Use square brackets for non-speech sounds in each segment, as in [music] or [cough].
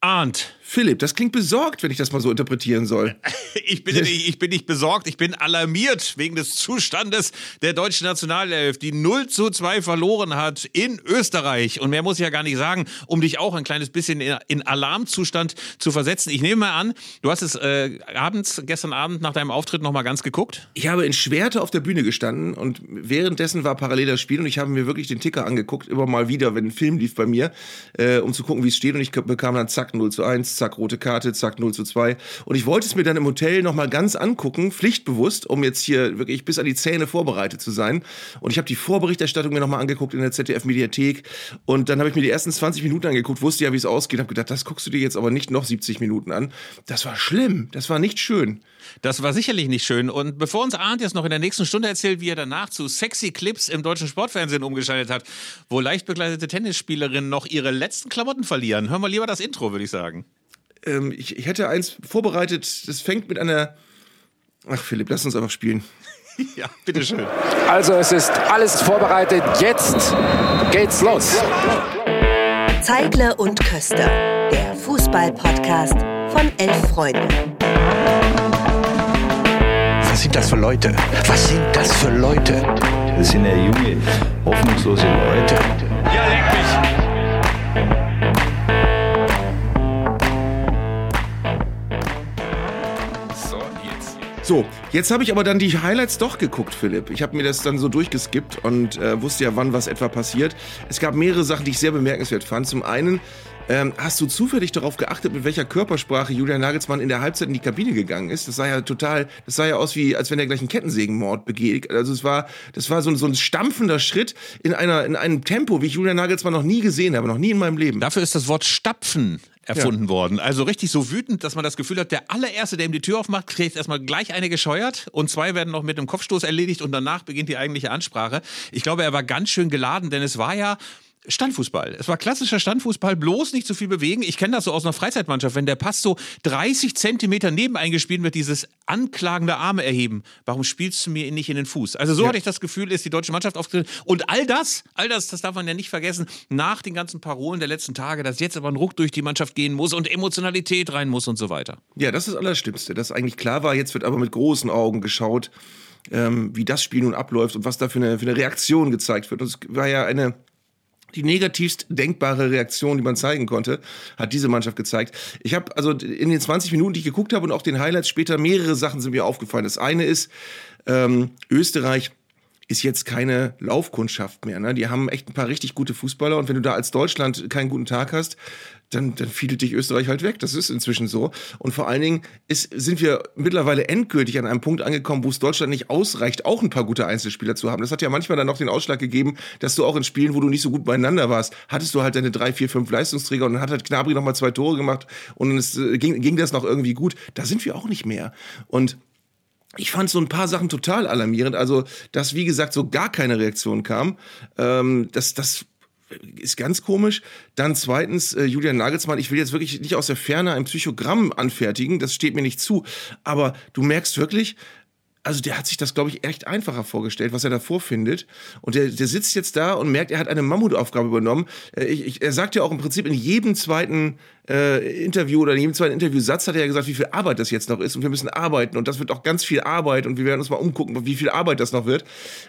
Arndt. Philipp, das klingt besorgt, wenn ich das mal so interpretieren soll. [laughs] Ich bin, [laughs] nicht, ich bin nicht besorgt, ich bin alarmiert wegen des Zustandes der deutschen Nationalelf, die 0 zu 2 verloren hat in Österreich. Und mehr muss ich ja gar nicht sagen, um dich auch ein kleines bisschen in, Alarmzustand zu versetzen. Ich nehme mal an, du hast es äh, abends, gestern Abend nach deinem Auftritt nochmal ganz geguckt? Ich habe in Schwerte auf der Bühne gestanden und währenddessen war parallel das Spiel und ich habe mir wirklich den Ticker angeguckt, immer mal wieder, wenn ein Film lief bei mir, äh, um zu gucken, wie es steht. Und ich bekam dann zack 0 zu 1, zack rote Karte, zack 0 zu 2. Und ich wollte es mir dann im Hotel nochmal ganz angucken, pflichtbewusst, um jetzt hier wirklich bis an die Zähne vorbereitet zu sein. Und ich habe die Vorberichterstattung mir nochmal angeguckt in der ZDF-Mediathek. Und dann habe ich mir die ersten 20 Minuten angeguckt, wusste ja, wie es ausgeht, habe gedacht, das guckst du dir jetzt aber nicht noch 70 Minuten an. Das war schlimm, das war nicht schön. Das war sicherlich nicht schön. Und bevor uns Arndt jetzt noch in der nächsten Stunde erzählt, wie er danach zu sexy Clips im deutschen Sportfernsehen umgeschaltet hat, wo leicht begleitete Tennisspielerinnen noch ihre letzten Klamotten verlieren, hören wir lieber das Intro, würde ich sagen ähm, ich, ich hätte eins vorbereitet, das fängt mit einer. Ach, Philipp, lass uns einfach spielen. [laughs] ja, bitteschön. Also, es ist alles vorbereitet. Jetzt geht's los. Zeigle und Köster, der Fußball-Podcast von Elf Freunde. Was sind das für Leute? Was sind das für Leute? Das sind ja junge, hoffnungslose Leute. Ja, So, jetzt habe ich aber dann die Highlights doch geguckt, Philipp. Ich habe mir das dann so durchgeskippt und äh, wusste ja, wann was etwa passiert. Es gab mehrere Sachen, die ich sehr bemerkenswert fand. Zum einen ähm, hast du zufällig darauf geachtet, mit welcher Körpersprache Julian Nagelsmann in der Halbzeit in die Kabine gegangen ist? Das sah ja total, das sah ja aus wie, als wenn er gleich einen Kettensägenmord begeht. Also es war, das war so, so ein stampfender Schritt in einer, in einem Tempo, wie ich Julian Nagelsmann noch nie gesehen habe, noch nie in meinem Leben. Dafür ist das Wort Stapfen erfunden ja. worden. Also richtig so wütend, dass man das Gefühl hat, der allererste, der ihm die Tür aufmacht, kriegt erstmal gleich eine gescheuert und zwei werden noch mit einem Kopfstoß erledigt und danach beginnt die eigentliche Ansprache. Ich glaube, er war ganz schön geladen, denn es war ja Standfußball. Es war klassischer Standfußball, bloß nicht zu so viel bewegen. Ich kenne das so aus einer Freizeitmannschaft, wenn der Pass so 30 Zentimeter neben eingespielt wird, dieses anklagende Arme erheben. Warum spielst du mir nicht in den Fuß? Also so ja. hatte ich das Gefühl, ist die deutsche Mannschaft aufgetreten. Und all das, all das, das darf man ja nicht vergessen, nach den ganzen Parolen der letzten Tage, dass jetzt aber ein Ruck durch die Mannschaft gehen muss und Emotionalität rein muss und so weiter. Ja, das ist das Allerschlimmste. Das eigentlich klar war, jetzt wird aber mit großen Augen geschaut, ähm, wie das Spiel nun abläuft und was da für eine, für eine Reaktion gezeigt wird. Und es war ja eine die negativst denkbare Reaktion, die man zeigen konnte, hat diese Mannschaft gezeigt. Ich habe also in den 20 Minuten, die ich geguckt habe und auch den Highlights später, mehrere Sachen sind mir aufgefallen. Das eine ist, ähm, Österreich ist jetzt keine Laufkundschaft mehr. Ne? Die haben echt ein paar richtig gute Fußballer und wenn du da als Deutschland keinen guten Tag hast, dann, dann fiedelt dich Österreich halt weg. Das ist inzwischen so. Und vor allen Dingen ist, sind wir mittlerweile endgültig an einem Punkt angekommen, wo es Deutschland nicht ausreicht, auch ein paar gute Einzelspieler zu haben. Das hat ja manchmal dann noch den Ausschlag gegeben, dass du auch in Spielen, wo du nicht so gut beieinander warst, hattest du halt deine drei, vier, fünf Leistungsträger und dann hat halt Knabri noch mal zwei Tore gemacht und es äh, ging, ging das noch irgendwie gut. Da sind wir auch nicht mehr. Und ich fand so ein paar Sachen total alarmierend. Also, dass, wie gesagt, so gar keine Reaktion kam. Ähm, das, das ist ganz komisch. Dann zweitens, äh, Julian Nagelsmann, ich will jetzt wirklich nicht aus der Ferne ein Psychogramm anfertigen, das steht mir nicht zu. Aber du merkst wirklich, also der hat sich das, glaube ich, echt einfacher vorgestellt, was er da vorfindet. Und der, der sitzt jetzt da und merkt, er hat eine Mammutaufgabe übernommen. Äh, ich, ich, er sagt ja auch im Prinzip in jedem zweiten äh, Interview oder in jedem zweiten Interviewsatz hat er ja gesagt, wie viel Arbeit das jetzt noch ist und wir müssen arbeiten und das wird auch ganz viel Arbeit und wir werden uns mal umgucken, wie viel Arbeit das noch wird.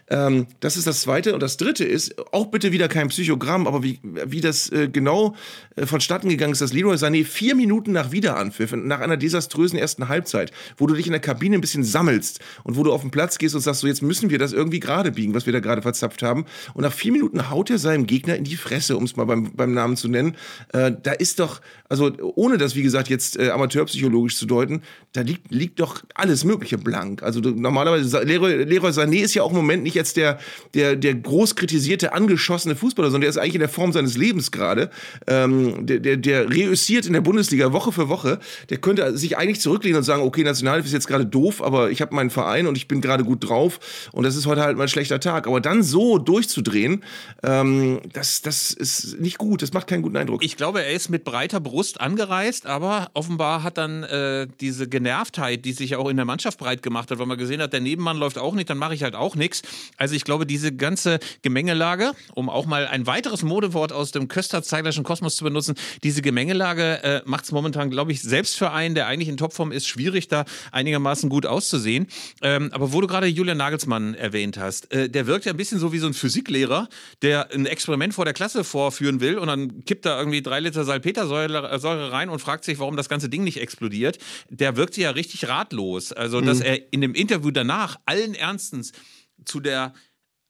Ähm, das ist das Zweite. Und das Dritte ist, auch bitte wieder kein Psychogramm, aber wie, wie das äh, genau äh, vonstatten gegangen ist, dass Leroy Sané vier Minuten nach Wiederanpfiff, nach einer desaströsen ersten Halbzeit, wo du dich in der Kabine ein bisschen sammelst und wo du auf den Platz gehst und sagst, so jetzt müssen wir das irgendwie gerade biegen, was wir da gerade verzapft haben. Und nach vier Minuten haut er seinem Gegner in die Fresse, um es mal beim, beim Namen zu nennen. Äh, da ist doch, also ohne das, wie gesagt, jetzt äh, amateurpsychologisch zu deuten, da liegt, liegt doch alles Mögliche blank. Also du, normalerweise, Leroy, Sané ist ja auch im Moment nicht jetzt der, der, der groß kritisierte, angeschossene Fußballer, sondern der ist eigentlich in der Form seines Lebens gerade. Ähm, der, der, der reüssiert in der Bundesliga Woche für Woche. Der könnte sich eigentlich zurücklehnen und sagen, okay, Nationalhilfe ist jetzt gerade doof, aber ich habe meinen Verein und ich bin gerade gut drauf und das ist heute halt mal ein schlechter Tag. Aber dann so durchzudrehen, ähm, das, das ist nicht gut, das macht keinen guten Eindruck. Ich glaube, er ist mit breiter Brust Frust angereist, aber offenbar hat dann äh, diese Genervtheit, die sich auch in der Mannschaft breit gemacht hat, weil man gesehen hat, der Nebenmann läuft auch nicht, dann mache ich halt auch nichts. Also ich glaube, diese ganze Gemengelage, um auch mal ein weiteres Modewort aus dem Köster-Zeiglerschen Kosmos zu benutzen, diese Gemengelage äh, macht es momentan, glaube ich, selbst für einen, der eigentlich in Topform ist, schwierig, da einigermaßen gut auszusehen. Ähm, aber wo du gerade Julian Nagelsmann erwähnt hast, äh, der wirkt ja ein bisschen so wie so ein Physiklehrer, der ein Experiment vor der Klasse vorführen will und dann kippt da irgendwie drei Liter Salpetersäure äh, rein und fragt sich, warum das ganze Ding nicht explodiert. Der wirkt ja richtig ratlos. Also, dass mhm. er in dem Interview danach allen Ernstens zu der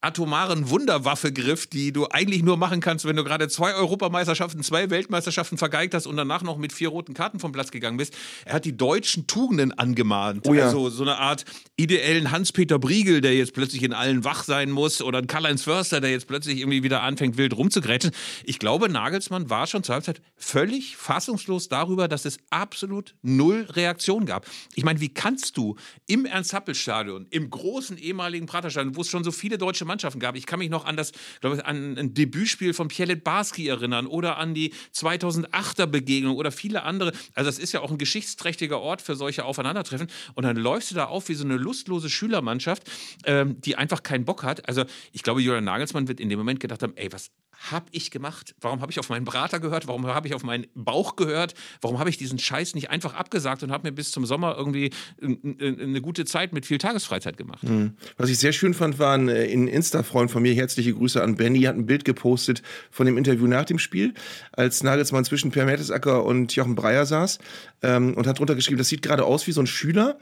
atomaren Wunderwaffe griff, die du eigentlich nur machen kannst, wenn du gerade zwei Europameisterschaften, zwei Weltmeisterschaften vergeigt hast und danach noch mit vier roten Karten vom Platz gegangen bist. Er hat die deutschen Tugenden angemahnt. Oh ja. Also so eine Art ideellen Hans-Peter Briegel, der jetzt plötzlich in allen wach sein muss oder ein Karl-Heinz Förster, der jetzt plötzlich irgendwie wieder anfängt, wild rumzugrätschen. Ich glaube, Nagelsmann war schon zur Halbzeit völlig fassungslos darüber, dass es absolut null Reaktion gab. Ich meine, wie kannst du im Ernst-Happel-Stadion, im großen ehemaligen Praterstadion, wo es schon so viele deutsche Mannschaften gab. Ich kann mich noch an das, glaube ich, an ein Debütspiel von Pierlet Barski erinnern oder an die 2008er Begegnung oder viele andere. Also das ist ja auch ein geschichtsträchtiger Ort für solche Aufeinandertreffen. Und dann läufst du da auf wie so eine lustlose Schülermannschaft, ähm, die einfach keinen Bock hat. Also ich glaube, Julian Nagelsmann wird in dem Moment gedacht haben, ey, was habe ich gemacht? Warum habe ich auf meinen Berater gehört? Warum habe ich auf meinen Bauch gehört? Warum habe ich diesen Scheiß nicht einfach abgesagt und habe mir bis zum Sommer irgendwie eine gute Zeit mit viel Tagesfreizeit gemacht? Mhm. Was ich sehr schön fand, war ein, äh, Insta-Freund von mir, herzliche Grüße an Benny, hat ein Bild gepostet von dem Interview nach dem Spiel, als Nagelsmann zwischen Per Mertesacker und Jochen Breyer saß ähm, und hat drunter geschrieben, das sieht gerade aus wie so ein Schüler,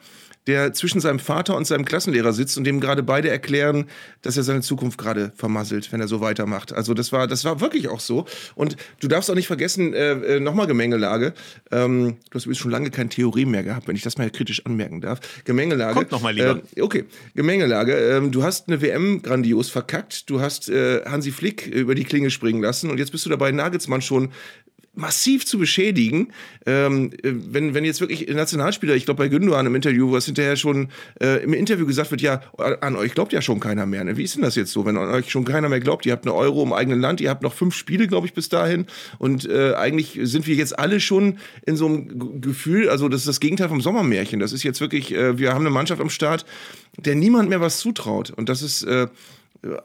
der zwischen seinem Vater und seinem Klassenlehrer sitzt und dem gerade beide erklären, dass er seine Zukunft gerade vermasselt, wenn er so weitermacht. Also das war, das war wirklich auch so. Und du darfst auch nicht vergessen, äh, äh nochmal Gemengelage. Ähm, du hast übrigens schon lange kein Theorie mehr gehabt, wenn ich das mal kritisch anmerken darf. Gemengelage. Kommt nochmal lieber. Äh, okay, Gemengelage. Ähm, du hast eine WM grandios verkackt. Du hast äh, Hansi Flick über die Klinge springen lassen und jetzt bist du dabei, Nagelsmann schon massiv zu beschädigen. Ähm, äh, wenn, wenn jetzt wirklich Nationalspieler, ich glaube bei Gündogan im Interview, was hinterher schon äh, im Interview gesagt wird, ja, an euch glaubt ja schon keiner mehr. Ne? Wie ist denn das jetzt so, wenn an euch schon keiner mehr glaubt? Ihr habt eine Euro im eigenen Land, ihr habt noch fünf Spiele, glaube ich, bis dahin. Und äh, eigentlich sind wir jetzt alle schon in so einem Gefühl, also das ist das Gegenteil vom Sommermärchen. Das ist jetzt wirklich, äh, wir haben eine Mannschaft am Start, der niemand mehr was zutraut. Und das ist äh,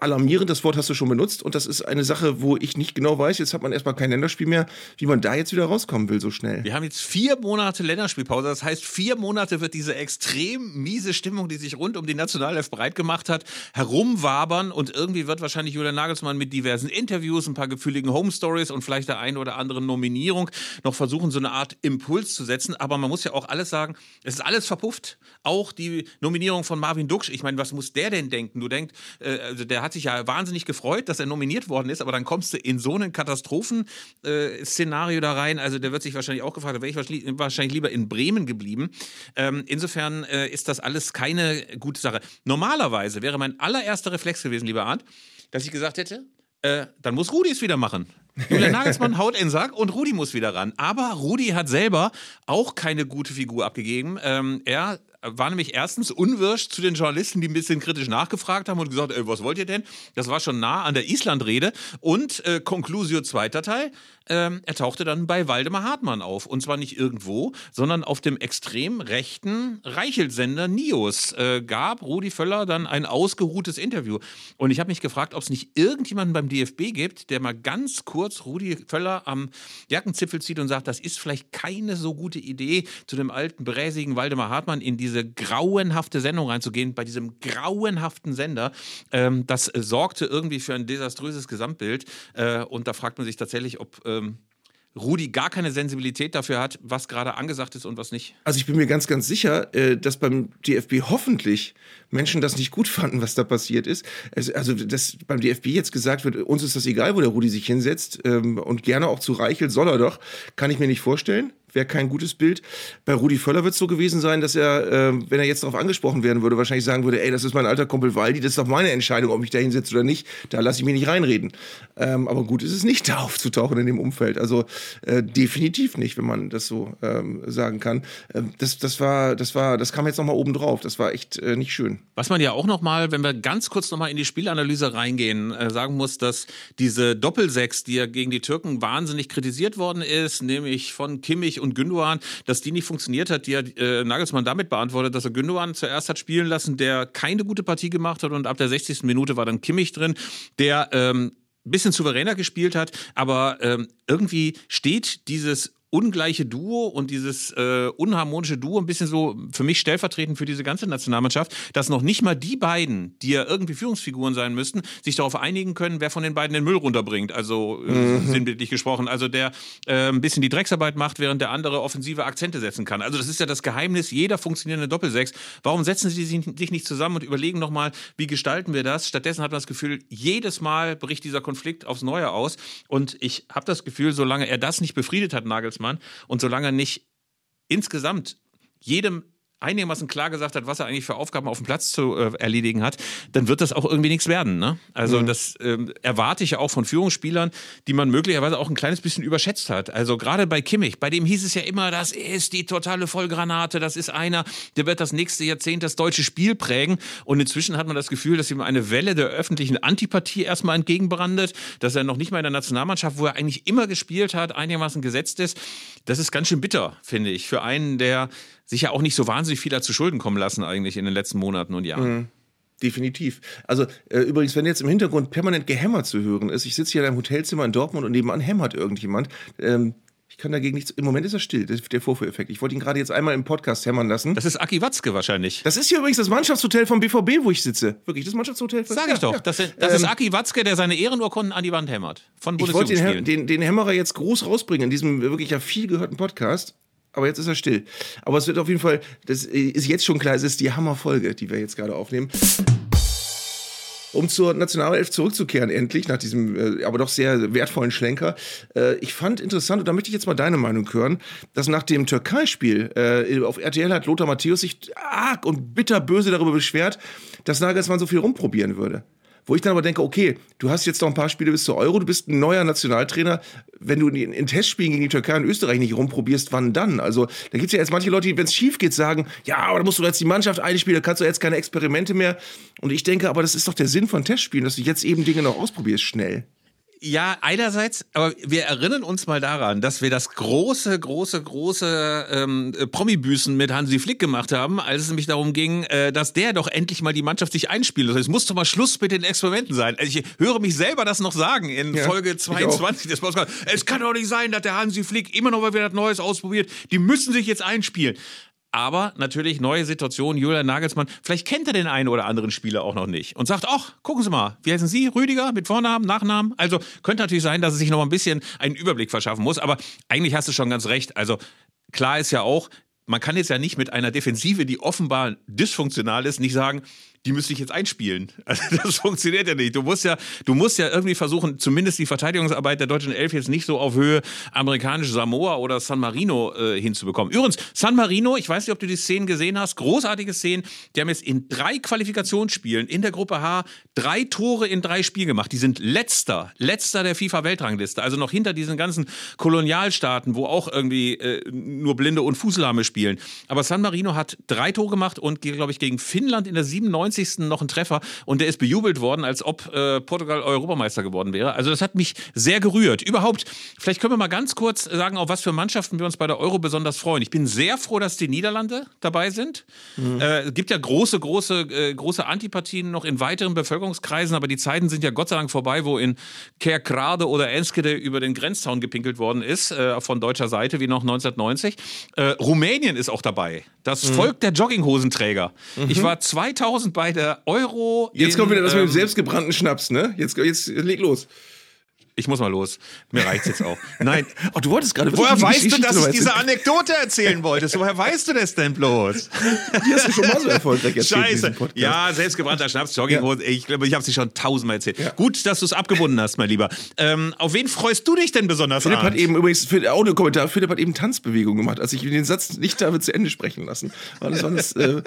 alarmierend, das Wort hast du schon benutzt und das ist eine Sache, wo ich nicht genau weiß, jetzt hat man erstmal kein Länderspiel mehr, wie man da jetzt wieder rauskommen will so schnell. Wir haben jetzt vier Monate Länderspielpause, das heißt vier Monate wird diese extrem miese Stimmung, die sich rund um die Nationalelf breit gemacht hat, herumwabern und irgendwie wird wahrscheinlich Julian Nagelsmann mit diversen Interviews, ein paar gefühligen Home Stories und vielleicht der einen oder anderen Nominierung noch versuchen, so eine Art Impuls zu setzen, aber man muss ja auch alles sagen, es ist alles verpufft, auch die Nominierung von Marvin Duksch, ich meine, was muss der denn denken? Du denkst, äh, also der hat sich ja wahnsinnig gefreut, dass er nominiert worden ist, aber dann kommst du in so ein Katastrophenszenario äh, da rein. Also der wird sich wahrscheinlich auch gefragt, da wäre ich wahrscheinlich lieber in Bremen geblieben. Ähm, insofern äh, ist das alles keine gute Sache. Normalerweise wäre mein allererster Reflex gewesen, lieber Arndt, dass ich gesagt hätte, äh, dann muss Rudi es wieder machen. Julian Nagelsmann [laughs] haut in den Sack und Rudi muss wieder ran. Aber Rudi hat selber auch keine gute Figur abgegeben. Ähm, er war nämlich erstens unwirsch zu den Journalisten, die ein bisschen kritisch nachgefragt haben und gesagt, ey, was wollt ihr denn? Das war schon nah an der Island-Rede. Und äh, Conclusio zweiter Teil, ähm, er tauchte dann bei Waldemar Hartmann auf. Und zwar nicht irgendwo, sondern auf dem extrem rechten Reichelsender Nios äh, gab Rudi Völler dann ein ausgeruhtes Interview. Und ich habe mich gefragt, ob es nicht irgendjemanden beim DFB gibt, der mal ganz kurz Rudi Völler am Jackenzipfel zieht und sagt, das ist vielleicht keine so gute Idee, zu dem alten, bräsigen Waldemar Hartmann in diese grauenhafte Sendung reinzugehen, bei diesem grauenhaften Sender. Ähm, das sorgte irgendwie für ein desaströses Gesamtbild. Äh, und da fragt man sich tatsächlich, ob äh, ähm, Rudi gar keine Sensibilität dafür hat, was gerade angesagt ist und was nicht. Also ich bin mir ganz, ganz sicher, äh, dass beim DFB hoffentlich Menschen das nicht gut [laughs] fanden, was da passiert ist. Also dass beim DFB jetzt gesagt wird, uns ist das egal, wo der Rudi sich hinsetzt ähm, und gerne auch zu Reichel soll er doch, kann ich mir nicht vorstellen wäre kein gutes Bild. Bei Rudi Völler wird es so gewesen sein, dass er, äh, wenn er jetzt darauf angesprochen werden würde, wahrscheinlich sagen würde, ey, das ist mein alter Kumpel Waldi, das ist doch meine Entscheidung, ob ich da hinsetze oder nicht. Da lasse ich mich nicht reinreden. Ähm, aber gut ist es nicht, [laughs] da aufzutauchen in dem Umfeld. Also äh, definitiv nicht, wenn man das so ähm, sagen kann. Ähm, das, das war, das war, das kam jetzt nochmal oben drauf. Das war echt äh, nicht schön. Was man ja auch nochmal, wenn wir ganz kurz nochmal in die Spielanalyse reingehen, äh, sagen muss, dass diese Doppelsechs, die ja gegen die Türken wahnsinnig kritisiert worden ist, nämlich von Kimmich und Gündogan, dass die nicht funktioniert hat, die hat äh, Nagelsmann damit beantwortet, dass er Gündogan zuerst hat spielen lassen, der keine gute Partie gemacht hat und ab der 60. Minute war dann Kimmich drin, der ähm, bisschen souveräner gespielt hat, aber ähm, irgendwie steht dieses ungleiche Duo und dieses äh, unharmonische Duo ein bisschen so für mich stellvertretend für diese ganze Nationalmannschaft, dass noch nicht mal die beiden, die ja irgendwie Führungsfiguren sein müssten, sich darauf einigen können, wer von den beiden den Müll runterbringt. Also äh, mhm. sinnbildlich gesprochen. Also der äh, ein bisschen die Drecksarbeit macht, während der andere offensive Akzente setzen kann. Also das ist ja das Geheimnis jeder funktionierenden Doppelsechs. Warum setzen sie sich nicht zusammen und überlegen nochmal, wie gestalten wir das? Stattdessen hat man das Gefühl, jedes Mal bricht dieser Konflikt aufs Neue aus. Und ich habe das Gefühl, solange er das nicht befriedet hat, Nagelsmann, Nagelsmann. Und solange nicht insgesamt jedem einigermaßen klar gesagt hat, was er eigentlich für Aufgaben auf dem Platz zu äh, erledigen hat, dann wird das auch irgendwie nichts werden. Ne? Also mhm. das ähm, erwarte ich ja auch von Führungsspielern, die man möglicherweise auch ein kleines bisschen überschätzt hat. Also gerade bei Kimmich, bei dem hieß es ja immer, das ist die totale Vollgranate, das ist einer, der wird das nächste Jahrzehnt das deutsche Spiel prägen. Und inzwischen hat man das Gefühl, dass ihm eine Welle der öffentlichen Antipathie erstmal entgegenbrandet, dass er noch nicht mal in der Nationalmannschaft, wo er eigentlich immer gespielt hat, einigermaßen gesetzt ist. Das ist ganz schön bitter, finde ich, für einen, der sich ja auch nicht so wahnsinnig viel zu Schulden kommen lassen eigentlich in den letzten Monaten und Jahren. Mhm. Definitiv. Also äh, übrigens, wenn jetzt im Hintergrund permanent gehämmert zu hören ist, ich sitze hier in einem Hotelzimmer in Dortmund und nebenan hämmert irgendjemand. Ähm, ich kann dagegen nichts. Im Moment ist er still, der Vorführeffekt. Ich wollte ihn gerade jetzt einmal im Podcast hämmern lassen. Das ist Aki Watzke wahrscheinlich. Das ist hier übrigens das Mannschaftshotel vom BVB, wo ich sitze. Wirklich, das Mannschaftshotel. Sag ich ja, doch. Ja. Das, das ähm, ist Aki Watzke, der seine Ehrenurkunden an die Wand hämmert. Von Ich wollte den, den, den Hämmerer jetzt groß rausbringen in diesem wirklich ja viel gehörten Podcast aber jetzt ist er still. Aber es wird auf jeden Fall, das ist jetzt schon klar, es ist die Hammerfolge, die wir jetzt gerade aufnehmen. Um zur Nationalelf zurückzukehren, endlich, nach diesem äh, aber doch sehr wertvollen Schlenker. Äh, ich fand interessant, und da möchte ich jetzt mal deine Meinung hören, dass nach dem Türkei-Spiel äh, auf RTL hat Lothar Matthäus sich arg und bitterböse darüber beschwert, dass Nagelsmann so viel rumprobieren würde. Wo ich dann aber denke, okay, du hast jetzt noch ein paar Spiele bis zur Euro, du bist ein neuer Nationaltrainer. Wenn du in, in Testspielen gegen die Türkei und Österreich nicht rumprobierst, wann dann? Also da gibt es ja jetzt manche Leute, die, wenn es schief geht, sagen, ja, aber da musst du jetzt die Mannschaft einspielen, da kannst du jetzt keine Experimente mehr. Und ich denke, aber das ist doch der Sinn von Testspielen, dass du jetzt eben Dinge noch ausprobierst, schnell. Ja, einerseits, aber wir erinnern uns mal daran, dass wir das große, große, große ähm, Promi-Büßen mit Hansi Flick gemacht haben, als es nämlich darum ging, äh, dass der doch endlich mal die Mannschaft sich einspielt. Also es muss doch mal Schluss mit den Experimenten sein. Also ich höre mich selber das noch sagen in ja, Folge 22 des Podcasts. Es kann doch nicht sein, dass der Hansi Flick immer noch mal wieder Neues ausprobiert. Die müssen sich jetzt einspielen. Aber natürlich neue Situation, Julian Nagelsmann. Vielleicht kennt er den einen oder anderen Spieler auch noch nicht und sagt, ach, gucken Sie mal, wie heißen Sie? Rüdiger mit Vornamen, Nachnamen? Also könnte natürlich sein, dass er sich noch ein bisschen einen Überblick verschaffen muss. Aber eigentlich hast du schon ganz recht. Also klar ist ja auch, man kann jetzt ja nicht mit einer Defensive, die offenbar dysfunktional ist, nicht sagen, die müsste ich jetzt einspielen. [laughs] Also das funktioniert ja nicht. Du musst ja, du musst ja irgendwie versuchen, zumindest die Verteidigungsarbeit der deutschen Elf jetzt nicht so auf Höhe amerikanisch Samoa oder San Marino äh, hinzubekommen. Übrigens, San Marino, ich weiß nicht, ob du die Szenen gesehen hast, großartige Szenen. Die haben jetzt in drei Qualifikationsspielen in der Gruppe H drei Tore in drei Spielen gemacht. Die sind letzter, letzter der FIFA-Weltrangliste. Also noch hinter diesen ganzen Kolonialstaaten, wo auch irgendwie äh, nur Blinde und Fußlahme spielen. Aber San Marino hat drei Tore gemacht und, glaube ich, gegen Finnland in der 97 90. noch ein Treffer und der ist bejubelt worden, als ob äh, Portugal Europameister geworden wäre. Also das hat mich sehr gerührt. Überhaupt, vielleicht können wir mal ganz kurz sagen, auf was für Mannschaften wir uns bei der Euro besonders freuen. Ich bin sehr froh, dass die Niederlande dabei sind. Mhm. Äh, es gibt ja große, große, äh, große Antipathien noch in weiteren Bevölkerungskreisen, aber die Zeiten sind ja Gott sei Dank vorbei, wo in Kerkrade oder Enskede über den Grenzzaun gepinkelt worden ist, äh, von deutscher Seite, wie noch 1990. Äh, Rumänien ist auch dabei. Das mhm. Volk der Jogginghosenträger. Mhm. Ich war 2000 bei bei der Euro. Jetzt kommt wieder das ähm, mit dem ähm, selbstgebrannten Schnaps, ne? Jetzt, jetzt leg los. Ich muss mal los. Mir reicht's jetzt auch. Nein. [laughs] Oh, du wolltest gerade Woher weißt du, dass ich diese. Anekdote erzählen wolltest? Woher weißt du das denn bloß? Die hast du schon mal so erfolgreich erzählt Scheiße. Ja, selbstgebrannter Schnaps, Jogginghose. Ich glaube, ich habe sie schon tausendmal erzählt. Ja. Gut, dass du es abgebunden hast, mein Lieber. Ähm, auf wen freust du dich denn besonders Philipp hat Arndt? eben übrigens für den Audiokommentar, Philipp hat eben Tanzbewegung gemacht, als ich den Satz nicht habe zu Ende sprechen lassen. Weil das äh,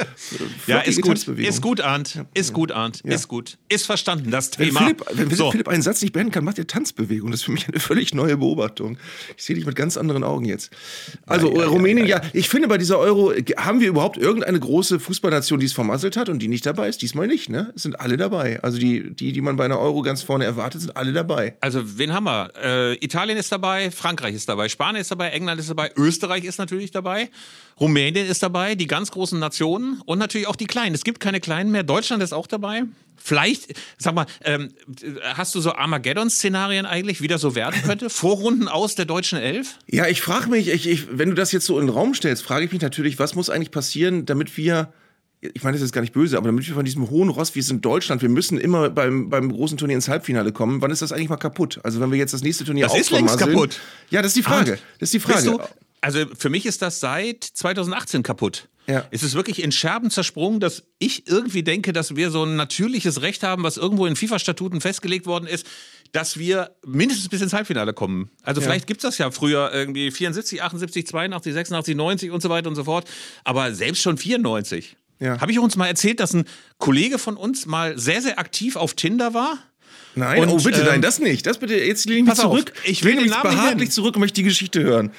Ja, ist gut. Ist gut, Arndt. Ist gut, Arndt. Ist gut. Ist verstanden, das Wenn Thema. Philipp, wenn so. Philipp einen Satz nicht beenden kann, macht er Tanzbewegung. Das ist für mich eine völlig neue Beobachtung. Ich sehe dich mit ganz anderen Augen jetzt. Also äh, Rumänien, ja, ich finde bei dieser Euro, haben wir überhaupt irgendeine große Fußballnation, die es vermasselt hat und die nicht dabei ist? Diesmal nicht, ne? Es sind alle dabei. Also die, die, die man bei einer Euro ganz vorne erwartet, sind alle dabei. Also, wen haben wir? Äh, Italien ist dabei, Frankreich ist dabei, Spanien ist dabei, England ist dabei, Österreich ist natürlich dabei, Rumänien ist dabei, die ganz großen Nationen und natürlich auch die kleinen. Es gibt keine kleinen mehr. Deutschland ist auch dabei. Vielleicht, sag mal, ähm, hast du so Armageddon-Szenarien eigentlich, wie das so werden könnte? [laughs] Vorrunden aus der deutschen Elf? Ja, ich frage mich, ich, ich, wenn du das jetzt so in den Raum stellst, frage ich mich natürlich, was muss eigentlich passieren, damit wir, ich meine, das ist gar nicht böse, aber damit wir von diesem hohen Ross, wie es in Deutschland, wir müssen immer beim, beim großen Turnier ins Halbfinale kommen, wann ist das eigentlich mal kaputt? Also wenn wir jetzt das nächste Turnier Das ist längst kaputt. Ja, das ist die Frage. Das ist die Frage. Du, also für mich ist das seit 2018 kaputt. Ja. Es ist wirklich in Scherben zersprungen, dass ich irgendwie denke, dass wir so ein natürliches Recht haben, was irgendwo in FIFA-Statuten festgelegt worden ist, dass wir mindestens bis ins Halbfinale kommen. Also vielleicht gibt's das ja früher irgendwie 74, 78, 82, 86, 90 und so weiter und so fort. Aber selbst schon 94. Ja. Habe ich uns mal erzählt, dass ein Kollege von uns mal sehr, sehr aktiv auf Tinder war? Nein, Und, oh bitte, ähm, nein, das nicht. Das bitte, jetzt lehne ich mich pass auf, zurück. ich will mich behaglich zurück und möchte die Geschichte hören.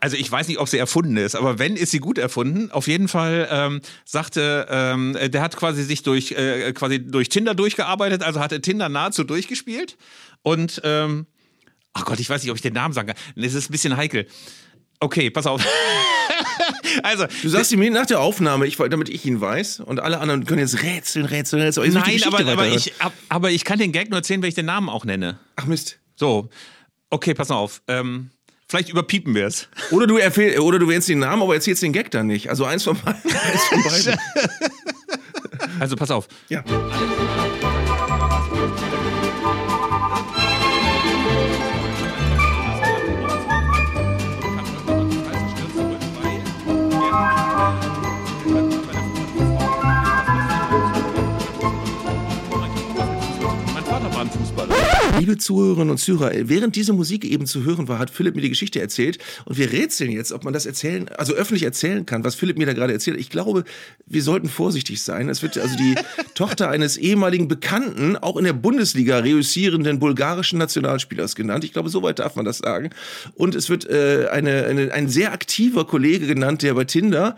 Also ich weiß nicht, ob sie erfunden ist, aber wenn, ist sie gut erfunden. Auf jeden Fall ähm, sagte, ähm, der hat quasi sich durch, äh, quasi durch Tinder durchgearbeitet, also hatte Tinder nahezu durchgespielt. Und, ähm, ach Gott, ich weiß nicht, ob ich den Namen sagen kann. Es ist ein bisschen heikel. Okay, pass auf. [laughs] also, Du sagst ihm nach der Aufnahme, ich, damit ich ihn weiß, und alle anderen können jetzt rätseln, rätseln, rätseln. Jetzt nein, aber, aber, ich, ab- aber ich kann den Gag nur erzählen, wenn ich den Namen auch nenne. Ach Mist. So, okay, pass auf. Ähm, vielleicht überpiepen wir es. Oder du, oder du erwähnst den Namen, aber erzählst den Gag dann nicht. Also eins von beiden. [laughs] eins von beiden. Also pass auf. Ja. Liebe Zuhörerinnen und Zuhörer, während diese Musik eben zu hören war, hat Philipp mir die Geschichte erzählt und wir rätseln jetzt, ob man das erzählen, also öffentlich erzählen kann, was Philipp mir da gerade erzählt. Ich glaube, wir sollten vorsichtig sein. Es wird also die [laughs] Tochter eines ehemaligen Bekannten, auch in der Bundesliga reüssierenden bulgarischen Nationalspielers genannt. Ich glaube, soweit darf man das sagen. Und es wird äh, eine, eine, ein sehr aktiver Kollege genannt, der bei Tinder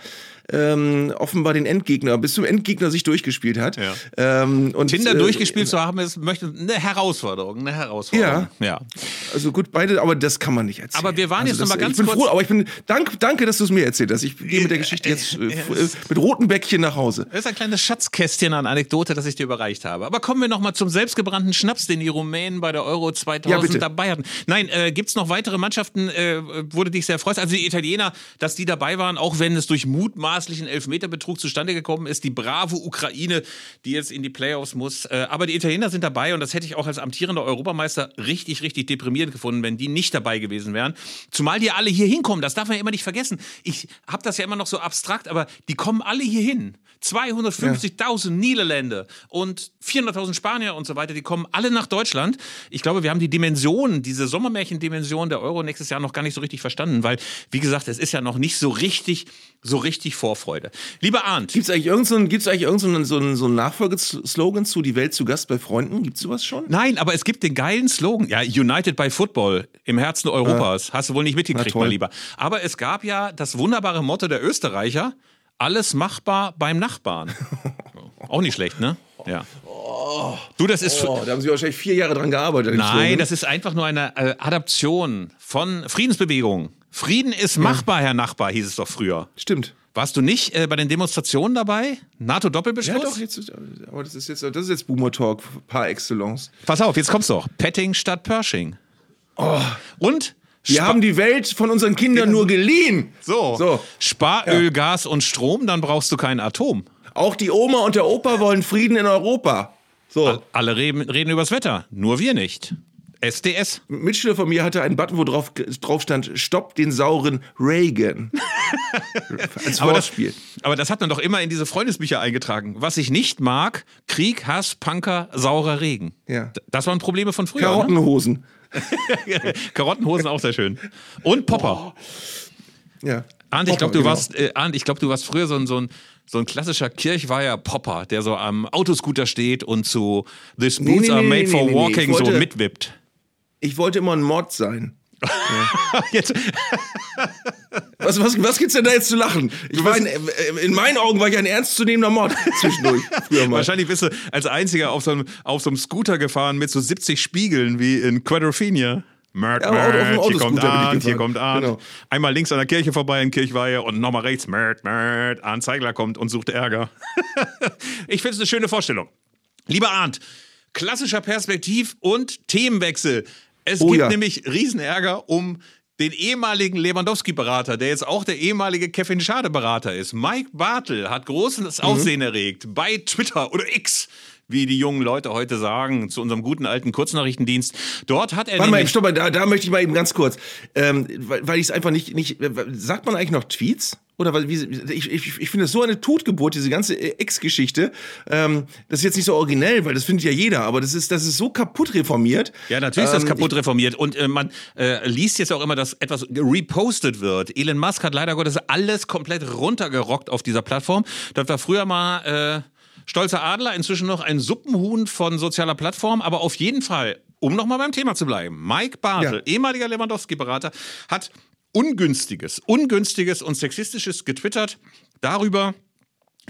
ähm, offenbar den Endgegner, bis zum Endgegner sich durchgespielt hat. Ja. Ähm, und, Tinder äh, durchgespielt zu haben, ist möchte eine Herausforderung, eine Herausforderung. Ja. Also gut, beide, aber das kann man nicht erzählen. Aber wir waren also jetzt noch mal das- ganz Ich bin kurz- froh, aber ich bin, dank, danke, dass du es mir erzählt hast. Ich gehe mit der Geschichte jetzt äh, f- äh, mit roten Bäckchen nach Hause. Das ist ein kleines Schatzkästchen an Anekdote, das ich dir überreicht habe. Aber kommen wir noch mal zum selbstgebrannten Schnaps, den die Rumänen bei der Euro 2000 Ja, dabei hatten. Nein, äh, gibt's noch weitere Mannschaften, äh, du dich sehr freust? Also die Italiener, dass die dabei waren, auch wenn es durch mutmaßlichen Elfmeterbetrug zustande gekommen ist. Die brave Ukraine, die jetzt in die Playoffs muss. Äh, aber die Italiener sind dabei und das hätte ich auch als amtierender Europameister richtig, richtig deprimierend gefunden, wenn die nicht dabei gewesen wären. Zumal die alle hier hinkommen, das darf man ja immer nicht vergessen. Ich habe das ja immer noch so abstrakt, aber die kommen alle hier hin. 250.000 Niederländer und 400.000 Spanier und so weiter, die kommen alle nach Deutschland. Ich glaube, wir haben die Dimension, diese Sommermärchendimension der Euro nächstes Jahr noch gar nicht so richtig verstanden, weil, wie gesagt, es ist ja noch nicht so richtig, so richtig Vorfreude. Lieber Arndt, Gibt es eigentlich irgendeinen gibt's eigentlich irgendeinen so einen, so einen Nachfolgeslogan zu Die Welt zu Gast bei Freunden? Gibt es sowas schon? Nein, aber es gibt den geilen Slogan. Ja, United by Football im Herzen Europas. Hast du wohl nicht mitgekriegt, mein Lieber. Aber es gab ja das wunderbare Motto der Österreicher: alles machbar beim Nachbarn. [laughs] Auch nicht schlecht, ne? Ja. Du, das ist. Oh, da haben sie wahrscheinlich vier Jahre dran gearbeitet. Nein, das ist einfach nur eine äh, Adaption von Friedensbewegung. Frieden ist machbar, Herr Nachbar, hieß es doch früher. Stimmt. Warst du nicht äh, bei den Demonstrationen dabei? NATO-Doppelbeschluss? Ja, doch, jetzt, aber das ist jetzt, das ist jetzt Boomer Talk par excellence. Pass auf, jetzt kommt's doch. Petting statt Pershing. Und? Wir haben die Welt von unseren Kindern nur geliehen. So. So. Spar Öl, Gas und Strom, dann brauchst du kein Atom. Auch die Oma und der Opa wollen Frieden in Europa. So. Alle reden, reden übers Wetter, nur wir nicht. SDS. Ein Mitschüler von mir hatte einen Button, wo drauf, drauf stand, stopp den sauren Reagan. [laughs] Als Aber das, Wortspiel. aber das hat man doch immer in diese Freundesbücher eingetragen. Was ich nicht mag, Krieg, Hass, Punker, saurer Regen. Ja. Das waren Probleme von früher. Ne? Karottenhosen. [laughs] Karottenhosen auch sehr schön. Und Popper. Ja. Arndt, ich glaube, du genau. warst, äh, Arndt, ich glaub, du warst früher so ein, so ein so ein klassischer Kirchweiher Popper, der so am Autoscooter steht und zu These Nee, boots nee, are nee, made nee, for walking so mitwippt. Ich wollte immer ein Mod sein. [laughs] Jetzt, Was, was, was gibt's denn da jetzt zu lachen? Ich war in, äh, in meinen Augen war ich ein ernstzunehmender Mod zwischendurch. [laughs] Wahrscheinlich bist du als einziger auf so, einem, auf so einem Scooter gefahren mit so 70 Spiegeln wie in Quadrophenia. Mert, Ja, aber auf Mert, hier kommt Arndt, hier kommt Arndt. Genau. Einmal links an der Kirche vorbei in Kirchweihe und nochmal rechts, Mert, Mert, Arndt Zeigler kommt und sucht Ärger. [laughs] ich finde es eine schöne Vorstellung. Lieber Arndt, klassischer Perspektiv- und Themenwechsel. Es Oh gibt ja. nämlich Riesenärger um den ehemaligen Lewandowski-Berater, der jetzt auch der ehemalige Kevin Schade-Berater ist. Mike Bartel hat großes Mhm. Aufsehen erregt bei Twitter oder X, wie die jungen Leute heute sagen, zu unserem guten alten Kurznachrichtendienst. Dort hat er Warte mal, stopp mal, da, da möchte ich mal eben ganz kurz, ähm, weil, weil ich es einfach nicht, nicht, äh, sagt man eigentlich noch Tweets? Oder weil, wie, ich, ich, ich finde es so eine Totgeburt, diese ganze äh, Ex-Geschichte. Ähm, das ist jetzt nicht so originell, weil das findet ja jeder, aber das ist, das ist so kaputt reformiert. Ja, natürlich ist das Ähm, kaputt reformiert. Und äh, man äh, liest jetzt auch immer, dass etwas repostet wird. Elon Musk hat leider Gottes alles komplett runtergerockt auf dieser Plattform. Das war früher mal äh, stolzer Adler, inzwischen noch ein Suppenhuhn von sozialer Plattform. Aber auf jeden Fall, um nochmal beim Thema zu bleiben, Mike Bartel, Ja. ehemaliger Lewandowski-Berater, hat ungünstiges, ungünstiges und sexistisches getwittert darüber,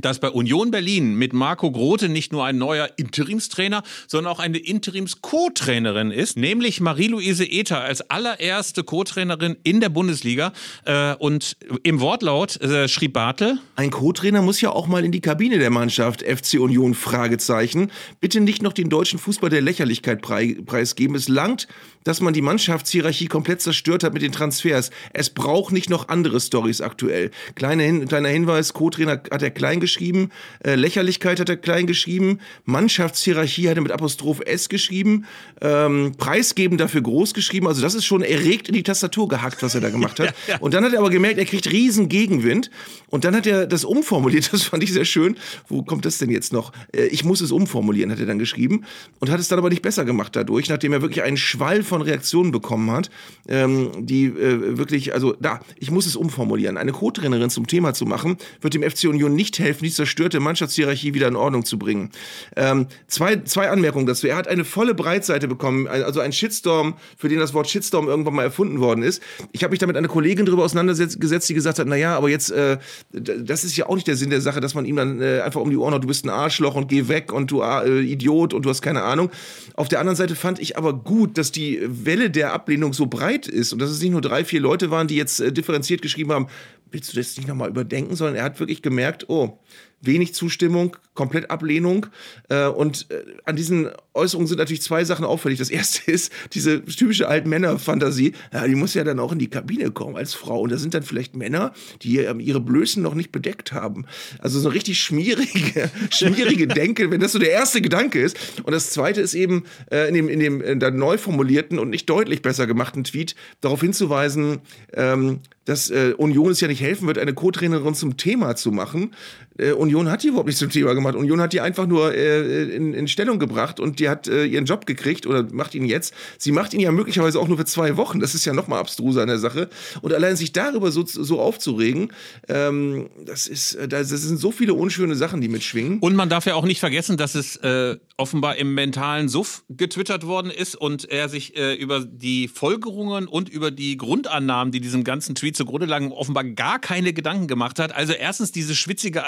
dass bei Union Berlin mit Marco Grote nicht nur ein neuer Interimstrainer, sondern auch eine Interims-Co-Trainerin ist, nämlich Marie-Louise Ether als allererste Co-Trainerin in der Bundesliga. Äh, und im Wortlaut äh, schrieb Bartel, Ein Co-Trainer muss ja auch mal in die Kabine der Mannschaft FC Union Fragezeichen. Bitte nicht noch den deutschen Fußball der Lächerlichkeit prei preisgeben. Es langt, dass man die Mannschaftshierarchie komplett zerstört hat mit den Transfers. Es braucht nicht noch andere Stories aktuell. Kleiner, Hin kleiner Hinweis, Co-Trainer hat er klein geschrieben, äh, Lächerlichkeit hat er klein geschrieben, Mannschaftshierarchie hat er mit Apostroph S geschrieben, ähm, Preisgeben dafür groß geschrieben. Also das ist schon erregt in die Tastatur gehackt, was er da gemacht hat. [laughs] Und dann hat er aber gemerkt, er kriegt riesen Gegenwind. Und dann hat er das umformuliert, [laughs] das fand ich sehr schön. Wo kommt das denn jetzt noch? Äh, Ich muss es umformulieren, hat er dann geschrieben. Und hat es dann aber nicht besser gemacht dadurch, nachdem er wirklich einen Schwall von Reaktionen bekommen hat, ähm, die äh, wirklich, also da, ich muss es umformulieren. Eine Co-Trainerin zum Thema zu machen, wird dem FC Union nicht helfen, die zerstörte Mannschaftshierarchie wieder in Ordnung zu bringen. Ähm, zwei, zwei Anmerkungen dazu. Er hat eine volle Breitseite bekommen, also ein Shitstorm, für den das Wort Shitstorm irgendwann mal erfunden worden ist. Ich habe mich da mit einer Kollegin drüber auseinandergesetzt, die gesagt hat, naja, aber jetzt, äh, das ist ja auch nicht der Sinn der Sache, dass man ihm dann äh, einfach um die Ohren haut, du bist ein Arschloch und geh weg und du äh, Idiot und du hast keine Ahnung. Auf der anderen Seite fand ich aber gut, dass die Welle der Ablehnung so breit ist und dass es nicht nur drei, vier Leute waren, die jetzt äh, differenziert geschrieben haben, willst du das nicht nochmal überdenken, sondern er hat wirklich gemerkt, oh, wenig Zustimmung, komplett Ablehnung. Äh, und äh, an diesen Äußerungen sind natürlich zwei Sachen auffällig. Das erste [laughs] ist diese typische Altmänner-Fantasie. Ja, die muss ja dann auch in die Kabine kommen als Frau. Und da sind dann vielleicht Männer, die ähm, ihre Blößen noch nicht bedeckt haben. Also so eine richtig schmierige, [laughs] schmierige Denke, wenn das so der erste Gedanke ist. Und das zweite ist eben äh, in dem, in dem äh, dann neu formulierten und nicht deutlich besser gemachten Tweet darauf hinzuweisen, ähm, dass äh, Union es ja nicht helfen wird, eine Co-Trainerin zum Thema zu machen. Äh, Union hat die überhaupt nicht zum Thema gemacht. Union hat die einfach nur äh, in, in Stellung gebracht und die hat äh, ihren Job gekriegt oder macht ihn jetzt. Sie macht ihn ja möglicherweise auch nur für zwei Wochen. Das ist ja noch mal abstruser an der Sache. Und allein sich darüber so, so aufzuregen, ähm, das ist, äh, das sind so viele unschöne Sachen, die mitschwingen. Und man darf ja auch nicht vergessen, dass es äh, offenbar im mentalen Suff getwittert worden ist und er sich äh, über die Folgerungen und über die Grundannahmen, die diesem ganzen Tweet zugrunde lagen, offenbar gar keine Gedanken gemacht hat. Also erstens diese schwitzige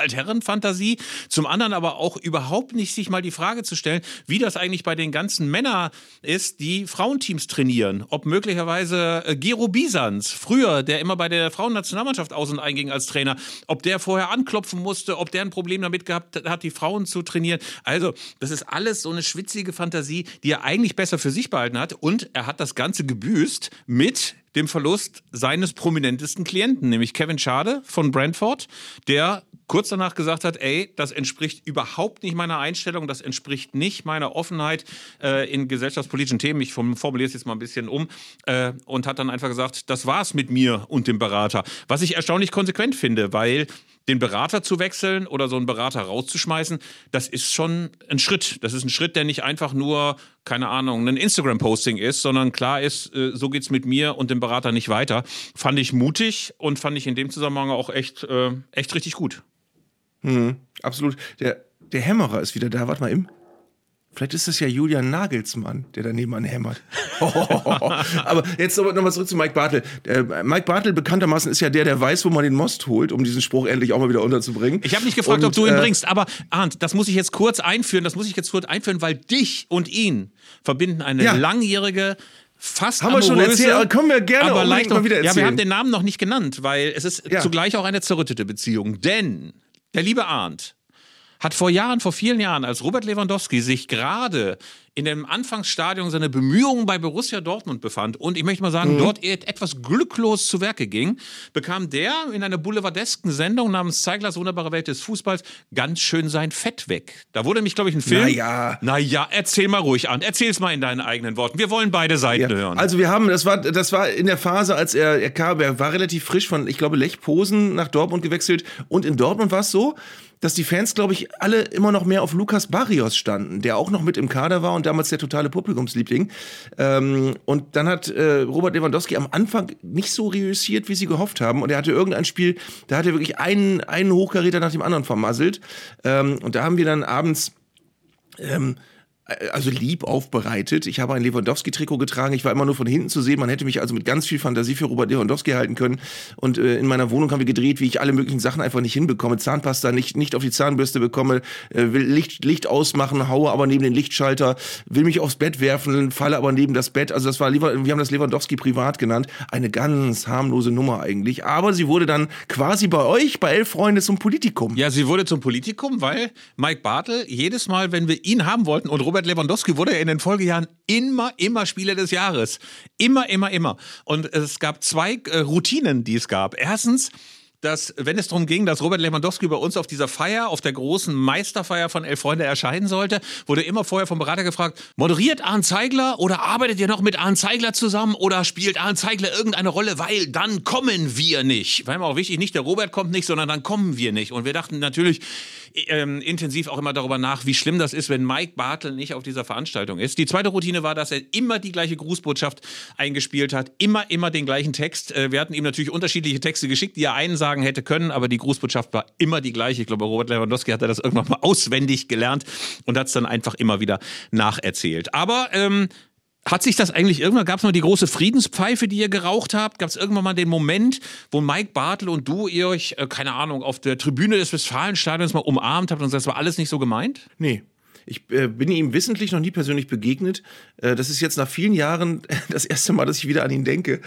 Altherrenfantasie, zum anderen aber auch überhaupt nicht sich mal die Frage zu stellen, wie das eigentlich bei den ganzen Männern ist, die Frauenteams trainieren. Ob möglicherweise äh, Gero Bisans, früher, der immer bei der Frauennationalmannschaft aus und einging als Trainer, ob der vorher anklopfen musste, ob der ein Problem damit gehabt hat, die Frauen zu trainieren. Also, das ist alles so eine schwitzige Fantasie, die er eigentlich besser für sich behalten hat. Und er hat das Ganze gebüßt mit dem Verlust seines prominentesten Klienten, nämlich Kevin Schade von Brentford, der kurz danach gesagt hat, ey, das entspricht überhaupt nicht meiner Einstellung, das entspricht nicht meiner Offenheit äh, in gesellschaftspolitischen Themen. Ich formuliere es jetzt mal ein bisschen um äh, und hat dann einfach gesagt, das war's mit mir und dem Berater. Was ich erstaunlich konsequent finde, weil den Berater zu wechseln oder so einen Berater rauszuschmeißen, das ist schon ein Schritt. Das ist ein Schritt, der nicht einfach nur, keine Ahnung, ein Instagram-Posting ist, sondern klar ist, äh, so geht's mit mir und dem Berater nicht weiter. Fand ich mutig und fand ich in dem Zusammenhang auch echt, äh, echt richtig gut. Mhm, absolut. Der, der Hämmerer ist wieder da. Warte mal, im. Vielleicht ist es ja Julian Nagelsmann, der daneben anhämmert. [laughs] Aber jetzt nochmal zurück zu Mike Bartel. Der Mike Bartel bekanntermaßen ist ja der, der weiß, wo man den Most holt, um diesen Spruch endlich auch mal wieder unterzubringen. Ich habe nicht gefragt, und, ob du ihn äh, bringst, aber Arndt, das muss ich jetzt kurz einführen, das muss ich jetzt kurz einführen, weil dich und ihn verbinden eine ja. langjährige fast haben wir schon erzählt, aber können wir gerne aber leicht mal wieder erzählen. Ja, wir haben den Namen noch nicht genannt, weil es ist ja. zugleich auch eine zerrüttete Beziehung, denn der liebe Arndt hat vor Jahren, vor vielen Jahren, als Robert Lewandowski sich gerade in dem Anfangsstadium seiner Bemühungen bei Borussia Dortmund befand und ich möchte mal sagen, mhm. dort etwas glücklos zu Werke ging, bekam der in einer boulevardesken Sendung namens Zeiglers wunderbare Welt des Fußballs ganz schön sein Fett weg. Da wurde nämlich, glaube ich, ein Film. Naja. Naja, erzähl mal ruhig an. Erzähl's mal in deinen eigenen Worten. Wir wollen beide Seiten ja. hören. Also wir haben, das war, das war in der Phase, als er, er kam, er war relativ frisch von, ich glaube, Lech Posen nach Dortmund gewechselt und in Dortmund war es so, dass die Fans, glaube ich, alle immer noch mehr auf Lukas Barrios standen, der auch noch mit im Kader war und damals der totale Publikumsliebling. Ähm, und dann hat äh, Robert Lewandowski am Anfang nicht so reüssiert, wie sie gehofft haben. Und er hatte irgendein Spiel, da hat er wirklich einen, einen Hochkaräter nach dem anderen vermasselt. Ähm, und da haben wir dann abends ähm, also lieb aufbereitet. Ich habe ein Lewandowski-Trikot getragen. Ich war immer nur von hinten zu sehen. Man hätte mich also mit ganz viel Fantasie für Robert Lewandowski halten können. Und äh, in meiner Wohnung haben wir gedreht, wie ich alle möglichen Sachen einfach nicht hinbekomme. Zahnpasta nicht, nicht auf die Zahnbürste bekomme, äh, will Licht, Licht ausmachen, haue aber neben den Lichtschalter, will mich aufs Bett werfen, falle aber neben das Bett. Also das war, wir haben das Lewandowski privat genannt. Eine ganz harmlose Nummer eigentlich. Aber sie wurde dann quasi bei euch, bei Elf Freunde, zum Politikum. Ja, sie wurde zum Politikum, weil Mike Bartel jedes Mal, wenn wir ihn haben wollten und Robert Robert Lewandowski wurde in den Folgejahren immer, immer Spieler des Jahres. Immer, immer, immer. Und es gab zwei äh, Routinen, die es gab. Erstens, dass, wenn es darum ging, dass Robert Lewandowski bei uns auf dieser Feier, auf der großen Meisterfeier von Elf Freunde erscheinen sollte, wurde immer vorher vom Berater gefragt, moderiert Arndt Zeigler oder arbeitet ihr noch mit Arndt Zeigler zusammen oder spielt Arndt Zeigler irgendeine Rolle, weil dann kommen wir nicht. War immer auch wichtig, nicht der Robert kommt nicht, sondern dann kommen wir nicht. Und wir dachten natürlich ähm, intensiv auch immer darüber nach, wie schlimm das ist, wenn Mike Bartel nicht auf dieser Veranstaltung ist. Die zweite Routine war, dass er immer die gleiche Grußbotschaft eingespielt hat, immer, immer den gleichen Text. Äh, wir hatten ihm natürlich unterschiedliche Texte geschickt, die er einen sagen hätte können, aber die Grußbotschaft war immer die gleiche. Ich glaube, Robert Lewandowski hatte das irgendwann mal auswendig gelernt und hat es dann einfach immer wieder nacherzählt. Aber ähm, hat sich das eigentlich irgendwann, gab es mal die große Friedenspfeife, die ihr geraucht habt? Gab es irgendwann mal den Moment, wo Mike Bartel und du ihr euch, äh, keine Ahnung, auf der Tribüne des Westfalenstadions mal umarmt habt und das war alles nicht so gemeint? Nee. Ich äh, bin ihm wissentlich noch nie persönlich begegnet. Äh, das ist jetzt nach vielen Jahren [laughs] das erste Mal, dass ich wieder an ihn denke.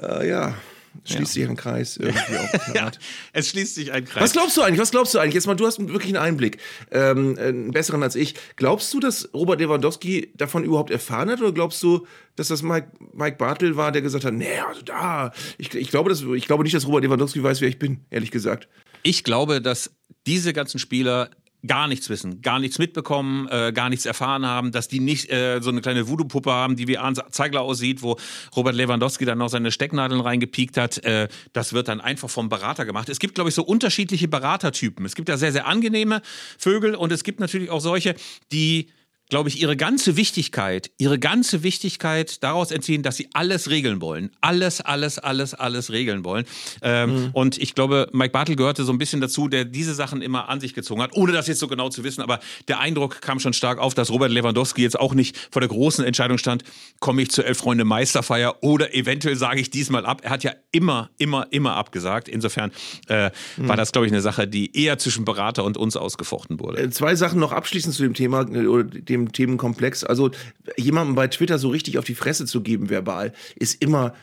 Äh, ja, schließt ja. sich ein Kreis [laughs] irgendwie auch. ja, es schließt sich ein Kreis. Was glaubst du eigentlich? Was glaubst du eigentlich? Jetzt mal, du hast wirklich einen Einblick, ähm, einen besseren als ich. Glaubst du, dass Robert Lewandowski davon überhaupt erfahren hat oder glaubst du, dass das Mike, Mike Bartel war, der gesagt hat, nee, also da, ich, ich, glaube, dass, ich glaube nicht, dass Robert Lewandowski weiß, wer ich bin, ehrlich gesagt. Ich glaube, dass diese ganzen Spieler gar nichts wissen, gar nichts mitbekommen, äh, gar nichts erfahren haben, dass die nicht äh, so eine kleine Voodoo-Puppe haben, die wie Arndt Zeigler aussieht, wo Robert Lewandowski dann noch seine Stecknadeln reingepiekt hat. Äh, das wird dann einfach vom Berater gemacht. Es gibt, glaube ich, so unterschiedliche Beratertypen. Es gibt ja sehr, sehr angenehme Vögel und es gibt natürlich auch solche, die glaube ich, ihre ganze Wichtigkeit, ihre ganze Wichtigkeit daraus entziehen, dass sie alles regeln wollen. Alles, alles, alles, alles regeln wollen. Ähm, mhm. Und ich glaube, Mike Bartel gehörte so ein bisschen dazu, der diese Sachen immer an sich gezogen hat, ohne das jetzt so genau zu wissen. Aber der Eindruck kam schon stark auf, dass Robert Lewandowski jetzt auch nicht vor der großen Entscheidung stand, komme ich zur Elf Freunde Meisterfeier oder eventuell sage ich diesmal ab. Er hat ja immer, immer, immer abgesagt. Insofern äh, mhm. war das, glaube ich, eine Sache, die eher zwischen Berater und uns ausgefochten wurde. Äh, zwei Sachen noch abschließend zu dem Thema, äh, dem dem Themenkomplex. Also jemandem bei Twitter so richtig auf die Fresse zu geben, verbal, ist immer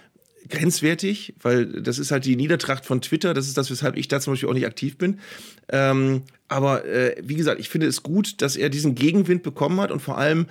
grenzwertig, weil das ist halt die Niedertracht von Twitter. Das ist das, weshalb ich da zum Beispiel auch nicht aktiv bin. Ähm, aber äh, wie gesagt, ich finde es gut, dass er diesen Gegenwind bekommen hat und vor allem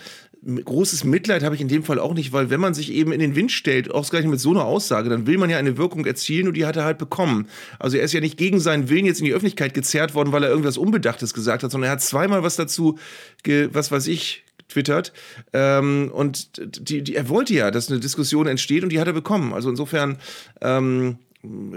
großes Mitleid habe ich in dem Fall auch nicht, weil wenn man sich eben in den Wind stellt, ausgerechnet mit so einer Aussage, dann will man ja eine Wirkung erzielen und die hat er halt bekommen. Also er ist ja nicht gegen seinen Willen jetzt in die Öffentlichkeit gezerrt worden, weil er irgendwas Unbedachtes gesagt hat, sondern er hat zweimal was dazu, was weiß ich, twittert. Ähm, und die, die, er wollte ja, dass eine Diskussion entsteht und die hat er bekommen. Also insofern ähm,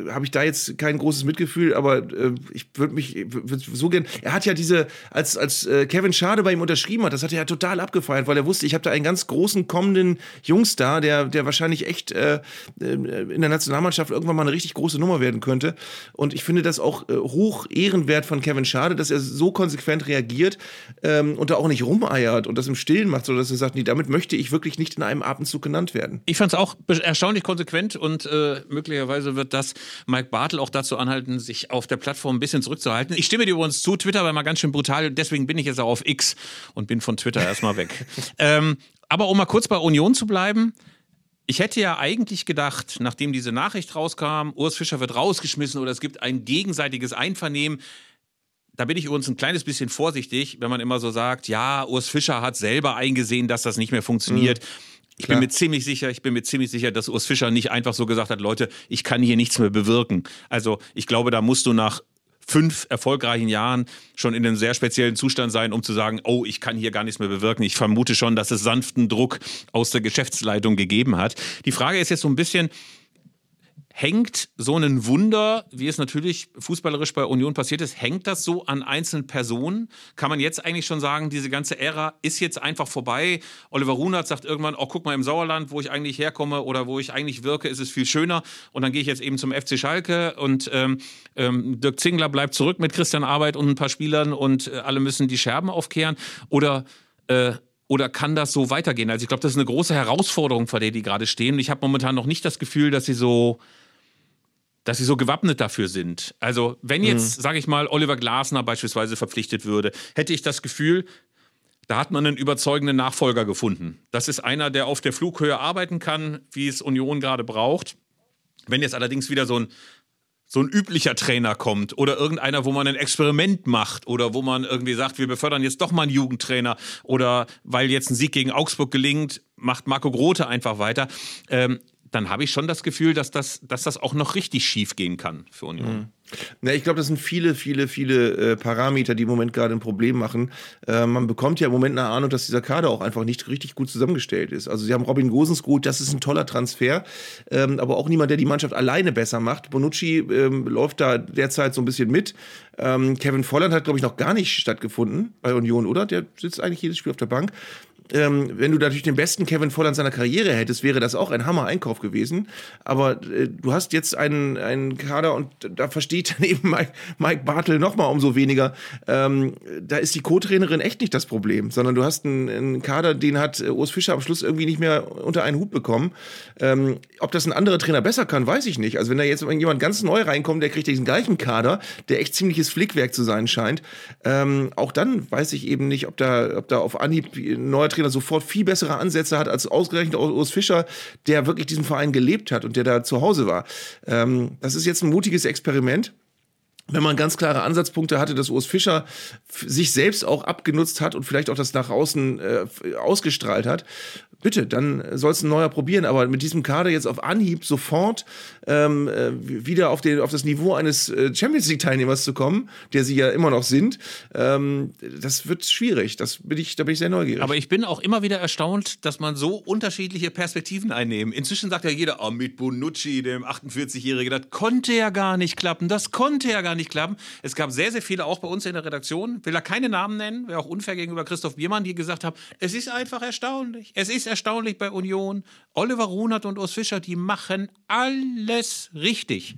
habe ich da jetzt kein großes Mitgefühl, aber äh, ich würde mich würd so gern. Er hat ja diese, als, als äh, Kevin Schade bei ihm unterschrieben hat, das hat er ja total abgefeiert, weil er wusste, ich habe da einen ganz großen kommenden Jungstar, der, der wahrscheinlich echt äh, äh, in der Nationalmannschaft irgendwann mal eine richtig große Nummer werden könnte. Und ich finde das auch äh, hoch ehrenwert von Kevin Schade, dass er so konsequent reagiert ähm, und da auch nicht rumeiert und das im Stillen macht, sondern dass er sagt, nee, damit möchte ich wirklich nicht in einem Atemzug genannt werden. Ich fand es auch erstaunlich konsequent und äh, möglicherweise wird das Mike Bartel auch dazu anhalten, sich auf der Plattform ein bisschen zurückzuhalten. Ich stimme dir übrigens zu, Twitter war mal ganz schön brutal, deswegen bin ich jetzt auch auf X und bin von Twitter erstmal weg. [laughs] ähm, aber um mal kurz bei Union zu bleiben, ich hätte ja eigentlich gedacht, nachdem diese Nachricht rauskam, Urs Fischer wird rausgeschmissen oder es gibt ein gegenseitiges Einvernehmen, da bin ich übrigens ein kleines bisschen vorsichtig, wenn man immer so sagt, ja, Urs Fischer hat selber eingesehen, dass das nicht mehr funktioniert. Mhm. Ich Klar. bin mir ziemlich sicher, ich bin mir ziemlich sicher, dass Urs Fischer nicht einfach so gesagt hat, Leute, ich kann hier nichts mehr bewirken. Also ich glaube, da musst du nach fünf erfolgreichen Jahren schon in einem sehr speziellen Zustand sein, um zu sagen, oh, ich kann hier gar nichts mehr bewirken. Ich vermute schon, dass es sanften Druck aus der Geschäftsleitung gegeben hat. Die Frage ist jetzt so ein bisschen, hängt so ein Wunder, wie es natürlich fußballerisch bei Union passiert ist, hängt das so an einzelnen Personen? Kann man jetzt eigentlich schon sagen, diese ganze Ära ist jetzt einfach vorbei? Oliver Runert sagt irgendwann, oh, guck mal im Sauerland, wo ich eigentlich herkomme oder wo ich eigentlich wirke, ist es viel schöner. Und dann gehe ich jetzt eben zum FC Schalke und ähm, ähm, Dirk Zingler bleibt zurück mit Christian Arbeit und ein paar Spielern und äh, alle müssen die Scherben aufkehren. Oder äh, oder kann das so weitergehen? Also ich glaube, das ist eine große Herausforderung, vor der die gerade stehen. Ich habe momentan noch nicht das Gefühl, dass sie so dass sie so gewappnet dafür sind. Also, wenn jetzt, mhm. sage ich mal, Oliver Glasner beispielsweise verpflichtet würde, hätte ich das Gefühl, da hat man einen überzeugenden Nachfolger gefunden. Das ist einer, der auf der Flughöhe arbeiten kann, wie es Union gerade braucht. Wenn jetzt allerdings wieder so ein so ein üblicher Trainer kommt oder irgendeiner, wo man ein Experiment macht oder wo man irgendwie sagt, wir befördern jetzt doch mal einen Jugendtrainer oder weil jetzt ein Sieg gegen Augsburg gelingt, macht Marco Grote einfach weiter. Ähm, dann habe ich schon das Gefühl, dass das, dass das auch noch richtig schief gehen kann für Union. Mhm. Na, ich glaube, das sind viele, viele, viele äh, Parameter, die im Moment gerade ein Problem machen. Äh, man bekommt ja im Moment eine Ahnung, dass dieser Kader auch einfach nicht richtig gut zusammengestellt ist. Also sie haben Robin Gosens gut, das ist ein toller Transfer, ähm, aber auch niemand, der die Mannschaft alleine besser macht. Bonucci ähm, läuft da derzeit so ein bisschen mit. Ähm, Kevin Volland hat, glaube ich, noch gar nicht stattgefunden bei Union, oder? Der sitzt eigentlich jedes Spiel auf der Bank ähm, wenn du natürlich den besten Kevin Volland seiner Karriere hättest, wäre das auch ein Hammer-Einkauf gewesen. Aber äh, du hast jetzt einen, einen Kader und da versteht dann [laughs] eben Mike, Mike Bartel noch mal umso weniger. Ähm, da ist die Co-Trainerin echt nicht das Problem, sondern du hast einen, einen Kader, den hat äh, Urs Fischer am Schluss irgendwie nicht mehr unter einen Hut bekommen. Ähm, ob das ein anderer Trainer besser kann, weiß ich nicht. Also wenn da jetzt jemand ganz neu reinkommt, der kriegt diesen gleichen Kader, der echt ziemliches Flickwerk zu sein scheint, ähm, auch dann weiß ich eben nicht, ob da, ob da auf Anhieb ein neuer Trainer sofort viel bessere Ansätze hat als ausgerechnet Urs Fischer, der wirklich diesen Verein gelebt hat und der da zu Hause war. Ähm, das ist jetzt ein mutiges Experiment wenn man ganz klare Ansatzpunkte hatte, dass Urs Fischer sich selbst auch abgenutzt hat und vielleicht auch das nach außen äh, ausgestrahlt hat, bitte, dann soll es ein neuer probieren. Aber mit diesem Kader jetzt auf Anhieb sofort ähm, äh, wieder auf, den, auf das Niveau eines äh, Champions League-Teilnehmers zu kommen, der sie ja immer noch sind, ähm, das wird schwierig. Das bin ich, da bin ich sehr neugierig. Aber ich bin auch immer wieder erstaunt, dass man so unterschiedliche Perspektiven einnimmt. Inzwischen sagt ja jeder, oh, mit Bonucci, dem 48-Jährigen, das konnte ja gar nicht klappen. Das konnte ja gar nicht klappen. Es gab sehr, sehr viele, auch bei uns in der Redaktion, will er keine Namen nennen, wäre auch unfair gegenüber Christoph Biermann, die gesagt haben, es ist einfach erstaunlich. Es ist erstaunlich bei Union. Oliver Runert und Urs Fischer, die machen alles richtig.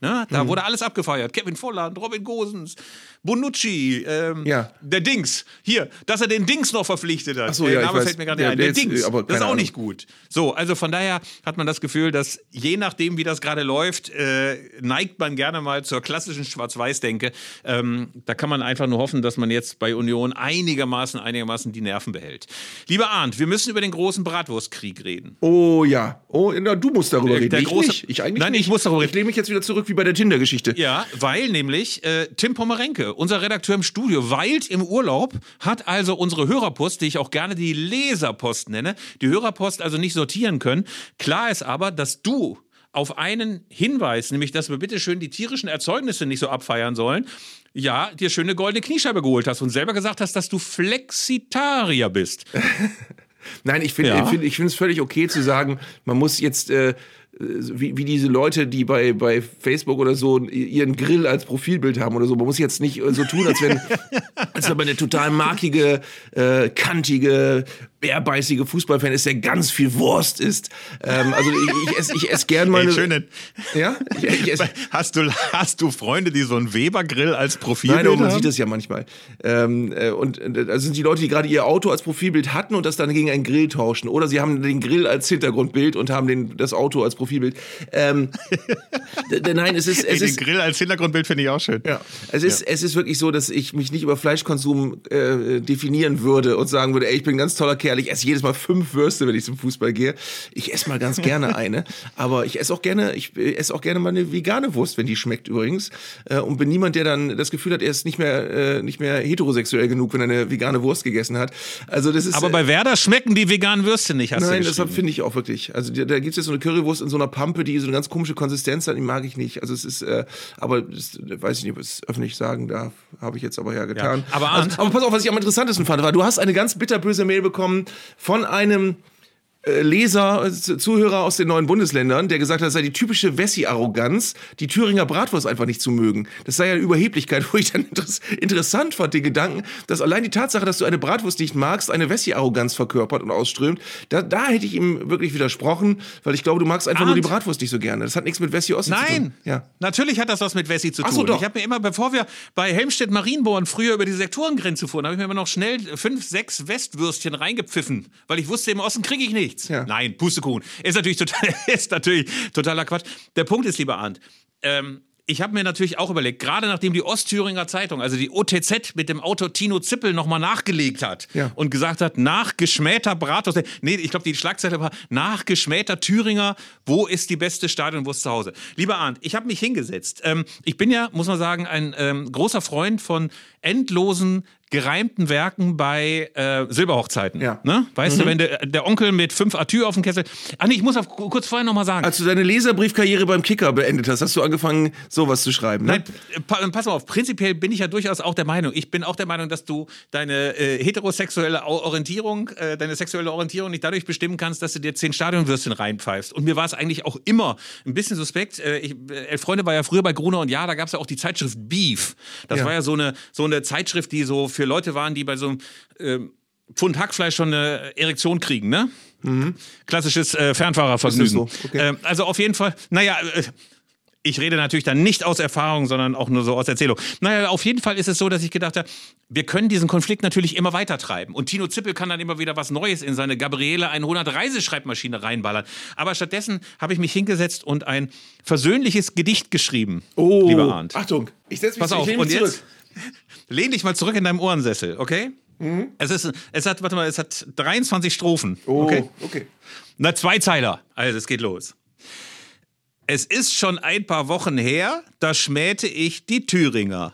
Ne? Da mhm. wurde alles abgefeiert. Kevin Volland, Robin Gosens, Bonucci, ähm, ja. der Dings. Hier, dass er den Dings noch verpflichtet hat. Ach so, der ja, Name fällt mir gerade nicht ein. Der, der Dings. Aber das ist auch Ahnung. nicht gut. So, also von daher hat man das Gefühl, dass je nachdem, wie das gerade läuft, äh, neigt man gerne mal zur klassischen Schwarz-Weiß-Denke. Ähm, da kann man einfach nur hoffen, dass man jetzt bei Union einigermaßen, einigermaßen die Nerven behält. Lieber Arndt, wir müssen über den großen Bratwurstkrieg reden. Oh ja. Oh, na, du musst darüber der, reden. Der ich große. Ich eigentlich Nein, nicht. ich muss darüber reden. Ich lehne mich jetzt wieder zurück wie bei der Tinder-Geschichte. Ja, weil nämlich äh, Tim Pommerenke, unser Redakteur im Studio, weilt im Urlaub, hat also unsere Hörerpost, die ich auch gerne die Leserpost nenne, die Hörerpost also nicht sortieren können. Klar ist aber, dass du auf einen Hinweis, nämlich dass wir bitte schön die tierischen Erzeugnisse nicht so abfeiern sollen, ja, dir schöne goldene Kniescheibe geholt hast und selber gesagt hast, dass du Flexitarier bist. [laughs] Nein, ich finde Ja. ich find, ich es völlig okay zu sagen, man muss jetzt äh, wie, wie diese Leute, die bei, bei Facebook oder so ihren Grill als Profilbild haben oder so. Man muss jetzt nicht äh, so tun, als wenn, [laughs] als wenn man eine total markige, äh, kantige, bärbeißige Fußballfan ist, der ganz viel Wurst isst. Ähm, also ich, ich esse ich ess gern mal Ey, eine, schöne. Ja? [laughs] Ich, ich esse, Hast du, hast du Freunde, die so einen Weber-Grill als Profilbild Nein, aber man haben? sieht das ja manchmal. Ähm, äh, und äh, das sind die Leute, die gerade ihr Auto als Profilbild hatten und das dann gegen einen Grill tauschen. Oder sie haben den Grill als Hintergrundbild und haben den, das Auto als Profilbild. Ähm, nein, es ist, [laughs] Ey, es den ist, Grill als Hintergrundbild finde ich auch schön. ja. Es ist, es ist wirklich so, dass ich mich nicht über Fleischkonsum äh, definieren würde und sagen würde, ey, ich bin ein ganz toller Kerl, ich esse jedes Mal fünf Würste, wenn ich zum Fußball gehe. Ich esse mal ganz gerne [laughs] eine, aber ich esse auch gerne, ich äh, esse auch gerne mal eine vegane Wurst, wenn die schmeckt übrigens. Äh, und bin niemand, der dann das Gefühl hat, er ist nicht mehr, äh, nicht mehr heterosexuell genug, wenn er eine vegane Wurst gegessen hat. Also das ist. Aber äh, bei Werder schmecken die veganen Würste nicht, hast Nein, deshalb finde ich auch wirklich. Also da, da gibt es jetzt so eine Currywurst in so einer Pampe, die so eine ganz komische Konsistenz hat, die mag ich nicht. Also es ist, äh, aber das, weiß ich nicht, ob ich es öffentlich sagen darf, habe ich jetzt aber ja getan. Ja, aber also, aber pass auf, was ich am interessantesten fand, war, du hast eine ganz bitterböse Mail bekommen von einem Leser, äh, Z- Zuhörer aus den neuen Bundesländern, der gesagt hat, es sei die typische Wessi-Arroganz, die Thüringer Bratwurst einfach nicht zu mögen. Das sei ja eine Überheblichkeit, [laughs] wo ich dann interess interessant fand, den Gedanken, dass allein die Tatsache, dass du eine Bratwurst nicht magst, eine Wessi-Arroganz verkörpert und ausströmt. Da, da hätte ich ihm wirklich widersprochen, weil ich glaube, du magst einfach nur die Arndt. Bratwurst nicht so gerne. Das hat nichts mit Wessi Ossi zu tun. Nein, Ja. natürlich hat das was mit Wessi zu Ach tun. so, doch. Ich habe mir immer, bevor wir bei Helmstedt Marienborn früher über die Sektorengrenze fuhren, habe ich mir immer noch schnell fünf, sechs Westwürstchen reingepfiffen, weil ich wusste, im Osten kriege ich nichts. Ja. Nein, Pustekuchen. Ist natürlich, total, [laughs] ist natürlich totaler Quatsch. Der Punkt ist, lieber Arndt, ähm, ich habe mir natürlich auch überlegt, gerade nachdem die Ostthüringer Zeitung, also die OTZ mit dem Autor Tino Zippel nochmal nachgelegt hat Ja. und gesagt hat, nach geschmähter Bratwurst, nee, ich glaube, die Schlagzeile war, nach geschmähter Thüringer, wo ist die beste Stadionwurst zu Hause? Lieber Arndt, ich habe mich hingesetzt. Ähm, ich bin ja, muss man sagen, ein ähm, großer Freund von endlosen gereimten Werken bei äh, Silberhochzeiten. Ja. Ne? Weißt Mhm. du, wenn der, der Onkel mit fünf Atü auf dem Kessel. Ach nee, ich muss auf, kurz vorher nochmal sagen. Als du deine Leserbriefkarriere beim Kicker beendet hast, hast du angefangen, sowas zu schreiben. Ne? Nein, pa pass mal auf, prinzipiell bin ich ja durchaus auch der Meinung, ich bin auch der Meinung, dass du deine äh, heterosexuelle Orientierung, äh, deine sexuelle Orientierung nicht dadurch bestimmen kannst, dass du dir zehn Stadionwürstchen reinpfeifst. Und mir war es eigentlich auch immer ein bisschen suspekt. Äh, ich, äh, Elf Freunde war ja früher bei Gruner und Ja, da gab es ja auch die Zeitschrift Beef. Das Ja. war ja so eine, so eine Zeitschrift, die so für Leute waren, die bei so einem ähm, Pfund Hackfleisch schon eine Erektion kriegen, ne? Klassisches äh, Fernfahrervergnügen. So? Okay. Ähm, also auf jeden Fall, naja, äh, ich rede natürlich dann nicht aus Erfahrung, sondern auch nur so aus Erzählung. Naja, auf jeden Fall ist es so, dass ich gedacht habe, wir können diesen Konflikt natürlich immer weiter treiben. Und Tino Zippel kann dann immer wieder was Neues in seine Gabriele 100 Reiseschreibmaschine reinballern. Aber stattdessen habe ich mich hingesetzt und ein versöhnliches Gedicht geschrieben, oh, lieber Arndt. Achtung, ich setze mich, Pass auf, und mich jetzt zurück. Lehn dich mal zurück in deinem Ohrensessel, okay? Es, ist, es hat, warte mal, es hat 23 Strophen. Oh, Okay. okay. Na, zwei Zeiler. Also, es geht los. Es ist schon ein paar Wochen her, da schmähte ich die Thüringer.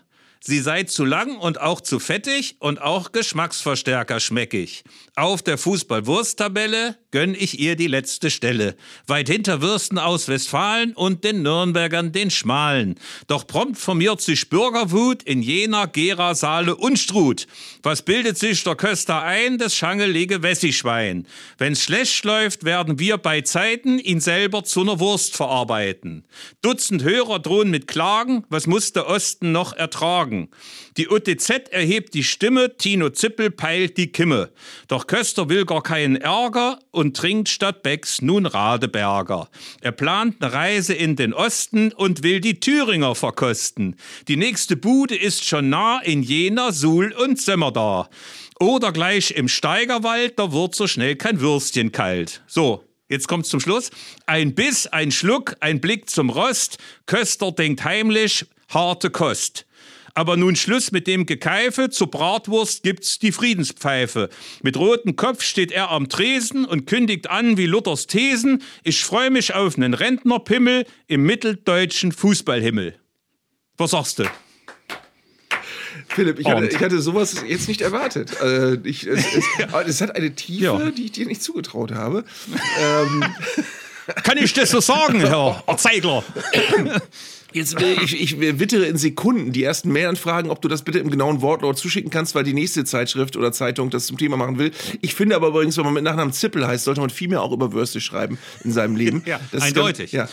Sie sei zu lang und auch zu fettig und auch Geschmacksverstärker schmeckig. Auf der Fußball-Wursttabelle gönn ich ihr die letzte Stelle. Weit hinter Würsten aus Westfalen und den Nürnbergern den Schmalen. Doch prompt formiert sich Bürgerwut in Jena, Gera, Saale und Struth. Was bildet sich der Köster ein? Das schangelige Wessischwein. Wenn's schlecht läuft, werden wir bei Zeiten ihn selber zu ner Wurst verarbeiten. Dutzend Hörer drohen mit Klagen, was muss der Osten noch ertragen? Die UTZ erhebt die Stimme, Tino Zippel peilt die Kimme. Doch Köster will gar keinen Ärger und trinkt statt Becks nun Radeberger. Er plant eine Reise in den Osten und will die Thüringer verkosten. Die nächste Bude ist schon nah in Jena, Suhl und Sömmerda. Oder gleich im Steigerwald, da wird so schnell kein Würstchen kalt. So, Jetzt kommt's zum Schluss. Ein Biss, ein Schluck, ein Blick zum Rost. Köster denkt heimlich, harte Kost. Aber nun Schluss mit dem Gekeife, zur Bratwurst gibt's die Friedenspfeife. Mit rotem Kopf steht er am Tresen und kündigt an wie Luthers Thesen, ich freue mich auf einen Rentnerpimmel im mitteldeutschen Fußballhimmel. Was sagst du? Philipp, ich hatte, ich hatte, sowas jetzt nicht erwartet. Äh, ich, es, es, [laughs] es, hat eine Tiefe, ja. die ich dir nicht zugetraut habe. ähm. Kann ich das so sagen, Herr [laughs] Zeigler? Jetzt, ich, ich wittere in Sekunden die ersten Mailanfragen, ob du das bitte im genauen Wortlaut zuschicken kannst, weil die nächste Zeitschrift oder Zeitung das zum Thema machen will. Ich finde aber übrigens, wenn man mit Nachnamen Zippel heißt, sollte man viel mehr auch über Würste schreiben in seinem Leben. [laughs] ja, das eindeutig. Ganz,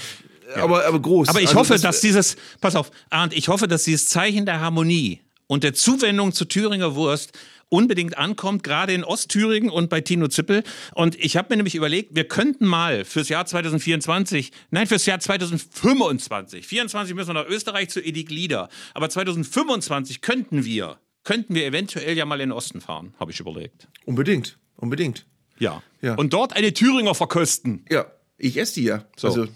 ja. Ja. Aber, aber groß. Aber ich also hoffe, das, dass dieses, pass auf, Arndt, ich hoffe, dass dieses Zeichen der Harmonie und der Zuwendung zur Thüringer Wurst unbedingt ankommt, gerade in Ostthüringen und bei Tino Zippel. Und ich habe mir nämlich überlegt, wir könnten mal fürs Jahr 2024, nein, fürs Jahr 2025, 24 müssen wir nach Österreich zu Edik Lieder, aber 2025 könnten wir, könnten wir eventuell ja mal in den Osten fahren, habe ich überlegt. Unbedingt, unbedingt. Ja. ja. Und dort eine Thüringer verkosten. Ja, ich esse die ja. So. Also,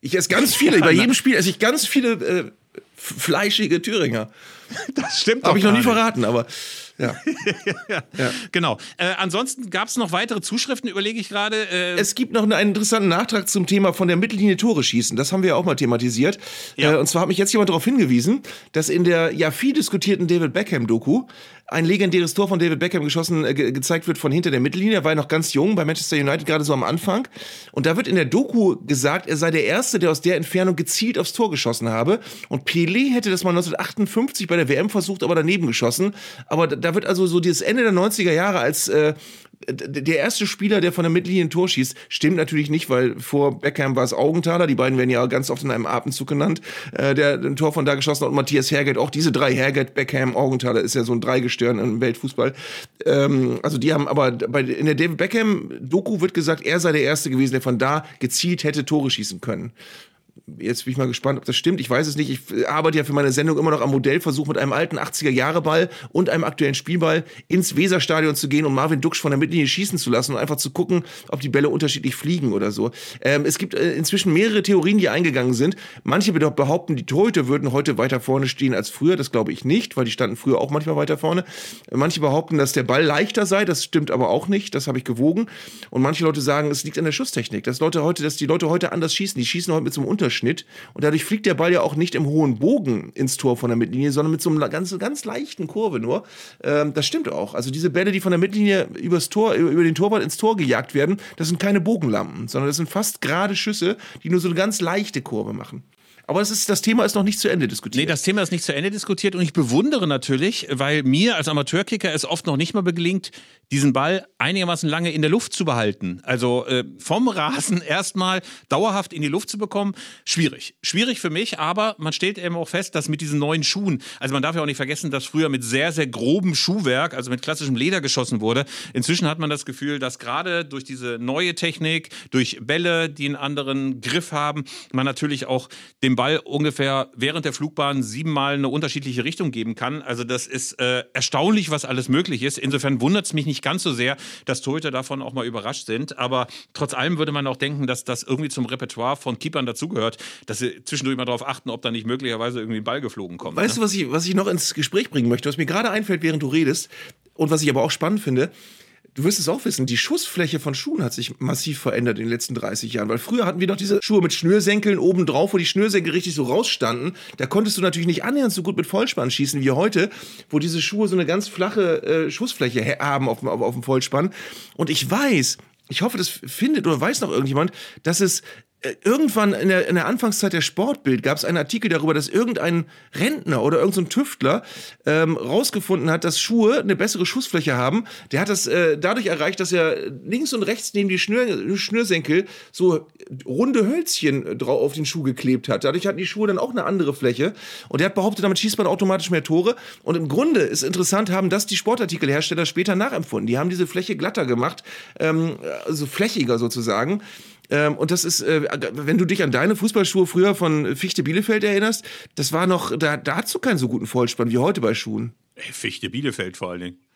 ich esse ganz viele. [laughs] Bei jedem Spiel esse ich ganz viele äh, fleischige Thüringer. Das stimmt Habe ich noch nie verraten, aber ja. [laughs] ja. ja. Genau. Äh, ansonsten gab es noch weitere Zuschriften, überlege ich gerade. Äh es gibt noch einen interessanten Nachtrag zum Thema von der Mittellinie Tore schießen. Das haben wir ja auch mal thematisiert. Ja. Äh, und zwar hat mich jetzt jemand darauf hingewiesen, dass in der ja viel diskutierten David Beckham-Doku ein legendäres Tor von David Beckham geschossen, äh, ge gezeigt wird von hinter der Mittellinie. Er war ja noch ganz jung bei Manchester United, gerade so am Anfang. Und da wird in der Doku gesagt, er sei der Erste, der aus der Entfernung gezielt aufs Tor geschossen habe. Und Pelé hätte das mal 1958 bei der WM versucht, aber daneben geschossen. Aber da wird also so dieses Ende der 90er Jahre als äh, der erste Spieler, der von der Mittellinie ein Tor schießt, stimmt natürlich nicht, weil vor Beckham war es Augenthaler, die beiden werden ja ganz oft in einem Atemzug genannt, äh, der ein Tor von da geschossen hat und Matthias Herget, auch diese drei, Herget, Beckham, Augenthaler, ist ja so ein Dreigestirn im Weltfußball. Ähm, also die haben aber, bei, in der David Beckham-Doku wird gesagt, er sei der Erste gewesen, der von da gezielt hätte Tore schießen können jetzt bin ich mal gespannt, ob das stimmt. Ich weiß es nicht. Ich arbeite ja für meine Sendung immer noch am Modellversuch mit einem alten 80er-Jahre-Ball und einem aktuellen Spielball ins Weserstadion zu gehen und Marvin Duksch von der Mittellinie schießen zu lassen und einfach zu gucken, ob die Bälle unterschiedlich fliegen oder so. Ähm, es gibt äh, inzwischen mehrere Theorien, die eingegangen sind. Manche behaupten, die Torhüter würden heute weiter vorne stehen als früher. Das glaube ich nicht, weil die standen früher auch manchmal weiter vorne. Manche behaupten, dass der Ball leichter sei. Das stimmt aber auch nicht. Das habe ich gewogen. Und manche Leute sagen, es liegt an der Schusstechnik. Dass Leute heute, dass die Leute heute anders schießen. Die schießen heute mit so einem Unterschied Querschnitt und dadurch fliegt der Ball ja auch nicht im hohen Bogen ins Tor von der Mittellinie, sondern mit so einer ganz, ganz leichten Kurve nur. Ähm, das stimmt auch. Also diese Bälle, die von der Mittellinie übers Tor, über den Torwart ins Tor gejagt werden, das sind keine Bogenlampen, sondern das sind fast gerade Schüsse, die nur so eine ganz leichte Kurve machen. Aber das, ist, das Thema ist noch nicht zu Ende diskutiert. Nee, das Thema ist nicht zu Ende diskutiert und ich bewundere natürlich, weil mir als Amateurkicker es oft noch nicht mal gelingt, diesen Ball einigermaßen lange in der Luft zu behalten. Also äh, vom Rasen [laughs] erstmal dauerhaft in die Luft zu bekommen, schwierig. Schwierig für mich, aber man stellt eben auch fest, dass mit diesen neuen Schuhen, also man darf ja auch nicht vergessen, dass früher mit sehr, sehr grobem Schuhwerk, also mit klassischem Leder geschossen wurde. Inzwischen hat man das Gefühl, dass gerade durch diese neue Technik, durch Bälle, die einen anderen Griff haben, man natürlich auch dem Ball ungefähr während der Flugbahn siebenmal eine unterschiedliche Richtung geben kann. Also das ist äh, erstaunlich, was alles möglich ist. Insofern wundert es mich nicht ganz so sehr, dass Torhüter davon auch mal überrascht sind. Aber trotz allem würde man auch denken, dass das irgendwie zum Repertoire von Keepern dazugehört, dass sie zwischendurch mal darauf achten, ob da nicht möglicherweise irgendwie ein Ball geflogen kommt. Weißt ne? du, was ich, was ich noch ins Gespräch bringen möchte, was mir gerade einfällt, während du redest und was ich aber auch spannend finde? Du wirst es auch wissen, die Schussfläche von Schuhen hat sich massiv verändert in den letzten 30 Jahren. Weil früher hatten wir noch diese Schuhe mit Schnürsenkeln oben drauf, wo die Schnürsenkel richtig so rausstanden. Da konntest du natürlich nicht annähernd so gut mit Vollspann schießen wie heute, wo diese Schuhe so eine ganz flache äh, Schussfläche haben auf, auf, auf dem Vollspann. Und ich weiß, ich hoffe, das findet oder weiß noch irgendjemand, dass es irgendwann in der, in der Anfangszeit der Sportbild gab es einen Artikel darüber, dass irgendein Rentner oder irgendein so Tüftler ähm, rausgefunden hat, dass Schuhe eine bessere Schussfläche haben. Der hat das äh, dadurch erreicht, dass er links und rechts neben die Schnür, Schnürsenkel so runde Hölzchen drauf auf den Schuh geklebt hat. Dadurch hatten die Schuhe dann auch eine andere Fläche. Und der hat behauptet, damit schießt man automatisch mehr Tore. Und im Grunde ist interessant, haben das die Sportartikelhersteller später nachempfunden. Die haben diese Fläche glatter gemacht, ähm, also flächiger sozusagen. Ähm, und das ist, äh, wenn du dich an deine Fußballschuhe früher von Fichte Bielefeld erinnerst, das war noch, da, da hast du keinen so guten Vollspann wie heute bei Schuhen. Fichte Bielefeld vor allen Dingen.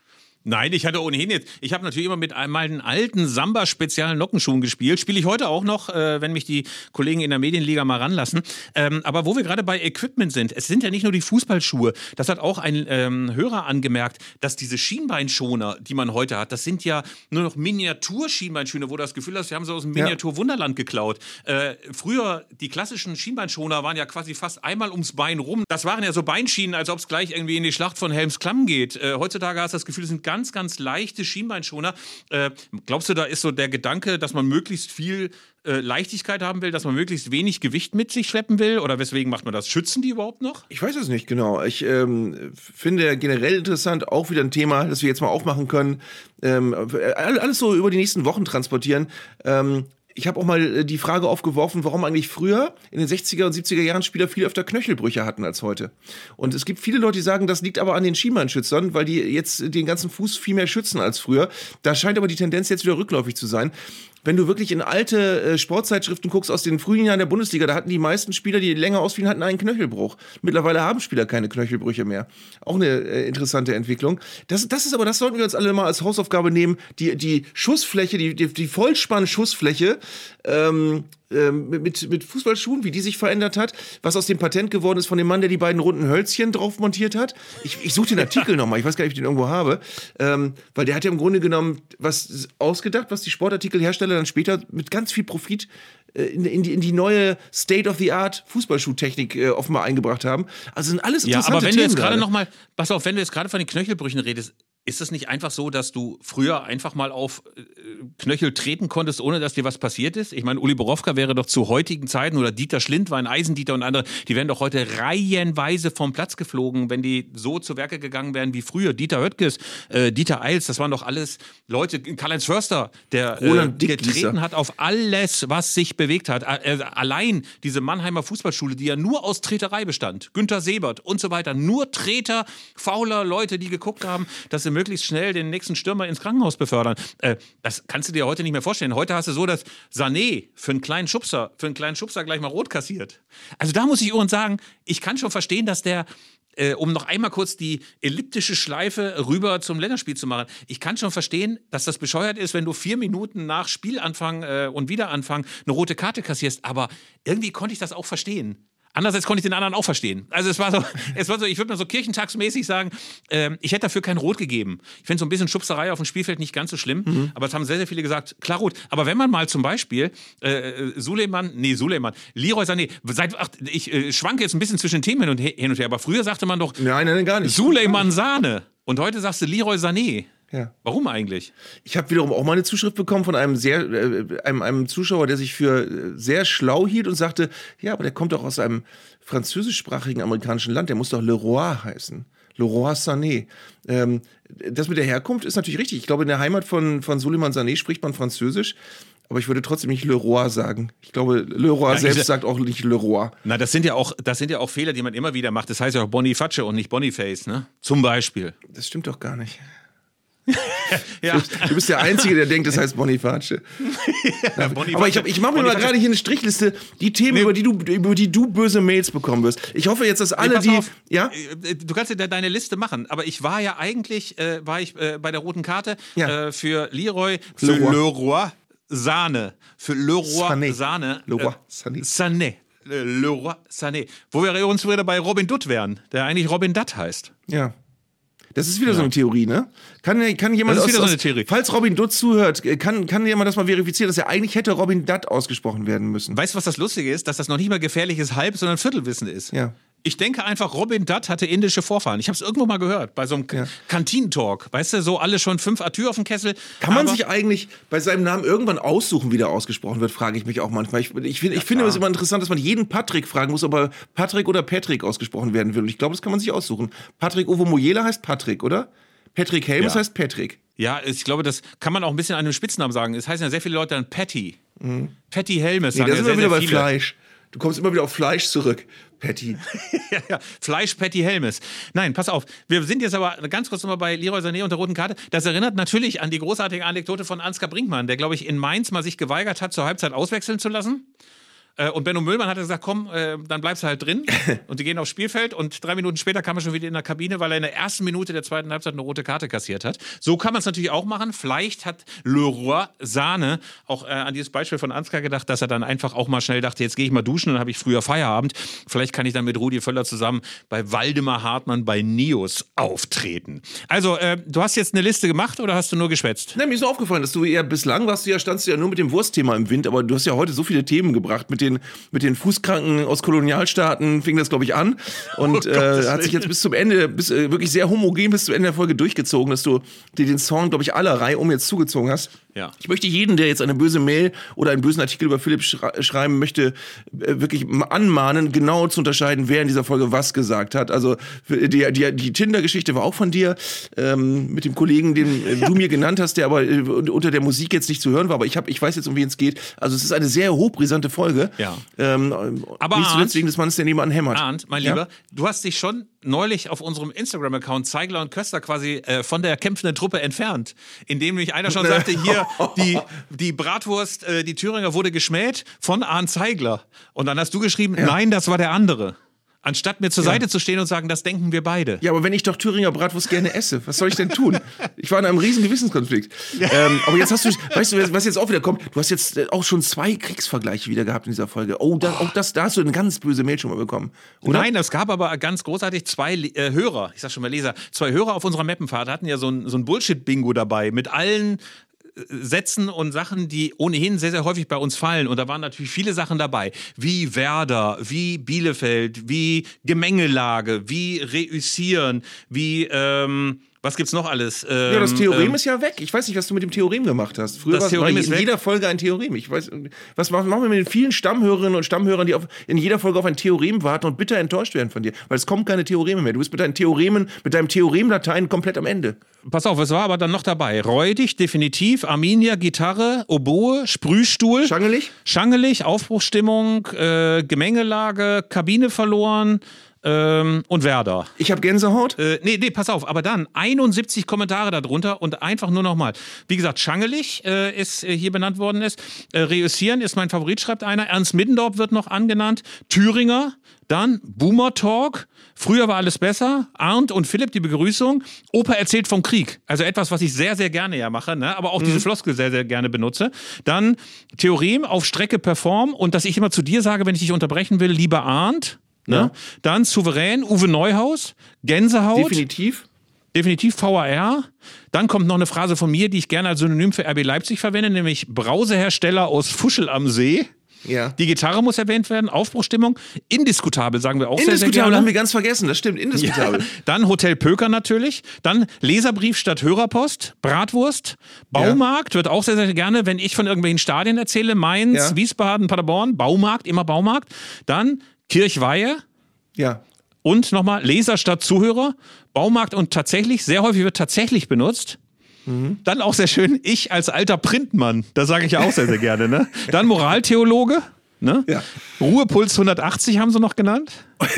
Nein, ich hatte ohnehin jetzt, ich habe natürlich immer mit meinen alten Samba-spezialen Nockenschuhen gespielt. Spiele ich heute auch noch, äh, wenn mich die Kollegen in der Medienliga mal ranlassen. Ähm, aber wo wir gerade bei Equipment sind, es sind ja nicht nur die Fußballschuhe. Das hat auch ein ähm, Hörer angemerkt, dass diese Schienbeinschoner, die man heute hat, das sind ja nur noch Miniatur-Schienbeinschoner, wo du das Gefühl hast, wir haben sie aus dem Miniatur-Wunderland geklaut. Äh, früher, die klassischen Schienbeinschoner waren ja quasi fast einmal ums Bein rum. Das waren ja so Beinschienen, als ob es gleich irgendwie in die Schlacht von Helmsklamm geht. Äh, heutzutage hast du das Gefühl, es sind ganz, ganz leichte Schienbeinschoner. Äh, glaubst du, da ist so der Gedanke, dass man möglichst viel äh, Leichtigkeit haben will, dass man möglichst wenig Gewicht mit sich schleppen will? Oder weswegen macht man das? Schützen die überhaupt noch? Ich weiß es nicht genau. Ich ähm, finde generell interessant, auch wieder ein Thema, das wir jetzt mal aufmachen können. Ähm, alles so über die nächsten Wochen transportieren. Ähm, ich habe auch mal äh, die Frage aufgeworfen, warum eigentlich früher in den 60er und 70er Jahren Spieler viel öfter Knöchelbrüche hatten als heute. Und es gibt viele Leute, die sagen, das liegt aber an den Schienbeinschützern, weil die jetzt den ganzen Fuß viel mehr schützen als früher. Da scheint aber die Tendenz jetzt wieder rückläufig zu sein wenn du wirklich in alte äh, Sportzeitschriften guckst aus den frühen Jahren der Bundesliga, da hatten die meisten Spieler, die länger ausfielen, hatten einen Knöchelbruch. Mittlerweile haben Spieler keine Knöchelbrüche mehr. Auch eine äh, interessante Entwicklung. Das, das ist aber, das sollten wir uns alle mal als Hausaufgabe nehmen. Die, die Schussfläche, die, die, die Vollspann-Schussfläche ähm, ähm, mit, mit Fußballschuhen, wie die sich verändert hat, was aus dem Patent geworden ist von dem Mann, der die beiden runden Hölzchen drauf montiert hat. Ich, ich suche den Artikel nochmal, ich weiß gar nicht, ob ich den irgendwo habe, ähm, weil der hat ja im Grunde genommen was ausgedacht, was die Sportartikelhersteller dann später mit ganz viel Profit äh, in, in, die, in die neue State-of-the-Art Fußballschuhtechnik äh, offenbar eingebracht haben. Also sind alles interessante Ja, aber wenn Themen du jetzt gerade nochmal, pass auf, wenn du jetzt gerade von den Knöchelbrüchen redest, ist es nicht einfach so, dass du früher einfach mal auf äh, Knöchel treten konntest, ohne dass dir was passiert ist? Ich meine, Uli Borowka wäre doch zu heutigen Zeiten oder Dieter Schlind war ein Eisendieter und andere, die wären doch heute reihenweise vom Platz geflogen, wenn die so zu Werke gegangen wären wie früher. Dieter Höttges, äh, Dieter Eils, das waren doch alles Leute, Karl-Heinz Förster, der äh, getreten hat auf alles, was sich bewegt hat. Äh, allein diese Mannheimer Fußballschule, die ja nur aus Treterei bestand, Günter Sebert und so weiter, nur Treter, fauler Leute, die geguckt haben, dass sie möglichst schnell den nächsten Stürmer ins Krankenhaus befördern. Äh, das kannst du dir heute nicht mehr vorstellen. Heute hast du so, dass Sané für einen kleinen Schubser, für einen kleinen Schubser gleich mal rot kassiert. Also da muss ich übrigens sagen, ich kann schon verstehen, dass der äh, um noch einmal kurz die elliptische Schleife rüber zum Länderspiel zu machen. Ich kann schon verstehen, dass das bescheuert ist, wenn du vier Minuten nach Spielanfang äh, und Wiederanfang eine rote Karte kassierst. Aber irgendwie konnte ich das auch verstehen. Andererseits konnte ich den anderen auch verstehen. Also es war so, [laughs] es war so ich würde mal so kirchentagsmäßig sagen, äh, ich hätte dafür kein Rot gegeben. Ich finde so ein bisschen Schubserei auf dem Spielfeld nicht ganz so schlimm, mhm. aber es haben sehr, sehr viele gesagt, klar rot. Aber wenn man mal zum Beispiel äh, Suleiman, nee, Suleiman, Leroy Sané, seit, ach, ich äh, schwanke jetzt ein bisschen zwischen Themen hin und, hin und her, aber früher sagte man doch nein, nein, gar nicht. Suleiman Sahne. Und heute sagst du Leroy Sané. Ja. Warum eigentlich? Ich habe wiederum auch mal eine Zuschrift bekommen von einem sehr äh, einem, einem Zuschauer, der sich für äh, sehr schlau hielt und sagte, ja, aber der kommt doch aus einem französischsprachigen amerikanischen Land, der muss doch Leroy heißen. Leroy Sané. Ähm, das mit der Herkunft ist natürlich richtig. Ich glaube, in der Heimat von, von Suleiman Sané spricht man Französisch. Aber ich würde trotzdem nicht Leroy sagen. Ich glaube, Leroy ja, selbst sagt auch nicht Leroy. Na, das sind ja auch, das sind ja auch Fehler, die man immer wieder macht. Das heißt ja auch Boniface und nicht Boniface, ne? Zum Beispiel. Das stimmt doch gar nicht. [laughs] ja. [laughs] Du bist der Einzige, der denkt, das heißt Boniface. [laughs] ja. Aber ich, ich mache mir mal gerade hier eine Strichliste, die Themen, nee. über, die du, über die du böse Mails bekommen wirst. Ich hoffe jetzt, dass alle, nee, die. Auf. Ja? Äh, du kannst ja deine Liste machen, aber ich war ja eigentlich äh, war ich, äh, bei der roten Karte ja. äh, für Leroy, für Leroy. Leroy Sahne. Für Leroy Sané. Sahne. Leroy Sané. Sané. Leroy Sané. Wo wir uns wieder bei Robin Dutt wären, der eigentlich Robin Dutt heißt. Ja. Das ist wieder ja. so eine Theorie, ne? Kann, kann jemand das ist wieder aus, so eine Theorie. Falls Robin Dutt zuhört, kann, kann jemand das mal verifizieren, dass er eigentlich hätte Robin Dutt ausgesprochen werden müssen. Weißt du, was das Lustige ist? Dass das noch nicht mal gefährliches Halb, sondern Viertelwissen ist. Ja. Ich denke einfach, Robin Dutt hatte indische Vorfahren. Ich habe es irgendwo mal gehört, bei so einem ja. Kantinentalk. Weißt du, so alle schon fünf Atür auf dem Kessel. Kann man sich eigentlich bei seinem Namen irgendwann aussuchen, wie der ausgesprochen wird, frage ich mich auch manchmal. Ich, ich, ich, finde es immer interessant, dass man jeden Patrick fragen muss, ob er Patrick oder Patrick ausgesprochen werden will. Und ich glaube, das kann man sich aussuchen. Patrick Ovo Mojela heißt Patrick, oder? Patrick Helmes ja. heißt Patrick. Ja, ich glaube, das kann man auch ein bisschen an einem Spitznamen sagen. Es heißen ja sehr viele Leute dann Patty. Mhm. Patty Helmes. Nee, da sind wir wieder bei viele. Fleisch. Du kommst immer wieder auf Fleisch zurück. Patty. [laughs] ja, ja, Fleisch Patty Helmes. Nein, pass auf. Wir sind jetzt aber ganz kurz nochmal bei Leroy Sané und der roten Karte. Das erinnert natürlich an die großartige Anekdote von Ansgar Brinkmann, der, glaube ich, in Mainz mal sich geweigert hat, zur Halbzeit auswechseln zu lassen. Äh, und Benno Müllmann hat gesagt, komm, äh, dann bleibst du halt drin. [laughs] und die gehen aufs Spielfeld und drei Minuten später kam er schon wieder in der Kabine, weil er in der ersten Minute der zweiten Halbzeit eine rote Karte kassiert hat. So kann man es natürlich auch machen. Vielleicht hat Leroy Sahne auch äh, an dieses Beispiel von Ansgar gedacht, dass er dann einfach auch mal schnell dachte, jetzt gehe ich mal duschen, dann habe ich früher Feierabend. Vielleicht kann ich dann mit Rudi Völler zusammen bei Waldemar Hartmann bei Nios auftreten. Also, äh, du hast jetzt eine Liste gemacht oder hast du nur geschwätzt? Na, mir ist nur aufgefallen, dass du eher bislang warst, du ja, standst du ja nur mit dem Wurstthema im Wind, aber du hast ja heute so viele Themen gebracht. Mit den, mit den Fußkranken aus Kolonialstaaten fing das, glaube ich, an. Und Oh äh, hat sich jetzt bis zum Ende, bis, äh, wirklich sehr homogen bis zum Ende der Folge durchgezogen, dass du dir den Song, glaube ich, aller Reihe um jetzt zugezogen hast. Ja. Ich möchte jeden, der jetzt eine böse Mail oder einen bösen Artikel über Philipp schra schreiben möchte, äh, wirklich anmahnen, genau zu unterscheiden, wer in dieser Folge was gesagt hat. Also die, die, die Tinder-Geschichte war auch von dir, ähm, mit dem Kollegen, den äh, [laughs] du mir genannt hast, der aber äh, unter der Musik jetzt nicht zu hören war. Aber ich, hab, ich weiß jetzt, um wen es geht. Also es ist eine sehr hochbrisante Folge. Ja. Ähm, Aber nicht zuletzt wegen des Mannes, der nebenan hämmert. Arndt, mein Ja? Lieber, du hast dich schon neulich auf unserem Instagram-Account Zeigler und Köster quasi äh, von der kämpfenden Truppe entfernt, indem nämlich einer schon sagte, hier, [laughs] die, die Bratwurst, äh, die Thüringer wurde geschmäht von Arndt Zeigler. Und dann hast du geschrieben, nein, das war der andere. Anstatt mir zur Seite zu stehen und sagen, das denken wir beide. Ja, aber wenn ich doch Thüringer Bratwurst gerne esse, was soll ich denn tun? Ich war in einem riesen Gewissenskonflikt. Ähm, aber jetzt hast du, weißt du, was jetzt auch wieder kommt? Du hast jetzt äh, auch schon zwei Kriegsvergleiche wieder gehabt in dieser Folge. Oh, da, auch das, da hast du eine ganz böse Mail schon mal bekommen. Oder? Nein, es gab aber ganz großartig zwei äh, Hörer, ich sag schon mal Leser, zwei Hörer auf unserer Mappenfahrt hatten ja so ein, so ein Bullshit-Bingo dabei mit allen Sätzen und Sachen, die ohnehin sehr, sehr häufig bei uns fallen. Und da waren natürlich viele Sachen dabei, wie Werder, wie Bielefeld, wie Gemengelage, wie Reüssieren, wie, ähm, was gibt's noch alles? Ähm, Ja, das Theorem ähm, ist ja weg. Ich weiß nicht, was du mit dem Theorem gemacht hast. Früher Das war Theorem war ist in jeder Folge ein Theorem. Ich weiß, was machen wir mit den vielen Stammhörerinnen und Stammhörern, die auf, in jeder Folge auf ein Theorem warten und bitter enttäuscht werden von dir? Weil es kommen keine Theoreme mehr. Du bist mit deinen Theoremen, mit deinem Theorem-Latein komplett am Ende. Pass auf, es war aber dann noch dabei. Räudig, definitiv, Arminia, Gitarre, Oboe, Sprühstuhl. Schangelig? Schangelig, Aufbruchsstimmung, äh, Gemengelage, Kabine verloren ähm, und Werder. Ich habe Gänsehaut. Äh, nee, nee, pass auf, aber dann 71 Kommentare darunter und einfach nur nochmal. Wie gesagt, Schangelig äh, ist äh, hier benannt worden ist. Äh, Reüssieren ist mein Favorit, schreibt einer. Ernst Middendorf wird noch angenannt. Thüringer, dann Boomer Talk. Früher war alles besser. Arndt und Philipp, die Begrüßung. Opa erzählt vom Krieg. Also etwas, was ich sehr, sehr gerne ja mache, ne? aber auch diese Floskel sehr, sehr gerne benutze. Dann Theorem auf Strecke perform und dass ich immer zu dir sage, wenn ich dich unterbrechen will, lieber Arndt. Ne? Ja. Dann souverän, Uwe Neuhaus, Gänsehaut. Definitiv. Definitiv VAR. Dann kommt noch eine Phrase von mir, die ich gerne als Synonym für RB Leipzig verwende, nämlich Brausehersteller aus Fuschel am See. Ja. Die Gitarre muss erwähnt werden, Aufbruchstimmung, indiskutabel, sagen wir auch sehr, sehr Indiskutabel haben wir ganz vergessen. Das stimmt. Indiskutabel. Ja. Dann Hotel Pöker natürlich. Dann Leserbrief statt Hörerpost. Bratwurst. Baumarkt wird auch sehr, sehr gerne, wenn ich von irgendwelchen Stadien erzähle. Mainz, Ja. Wiesbaden, Paderborn. Baumarkt, immer Baumarkt. Dann Kirchweihe. Ja. Und nochmal Leser statt Zuhörer. Baumarkt und tatsächlich, sehr häufig wird tatsächlich benutzt. Dann auch sehr schön, ich als alter Printmann. Das sage ich ja auch sehr, sehr gerne. Ne? [laughs] Dann Moraltheologe. Ne? Ja. Ruhepuls 180 haben sie noch genannt. [laughs]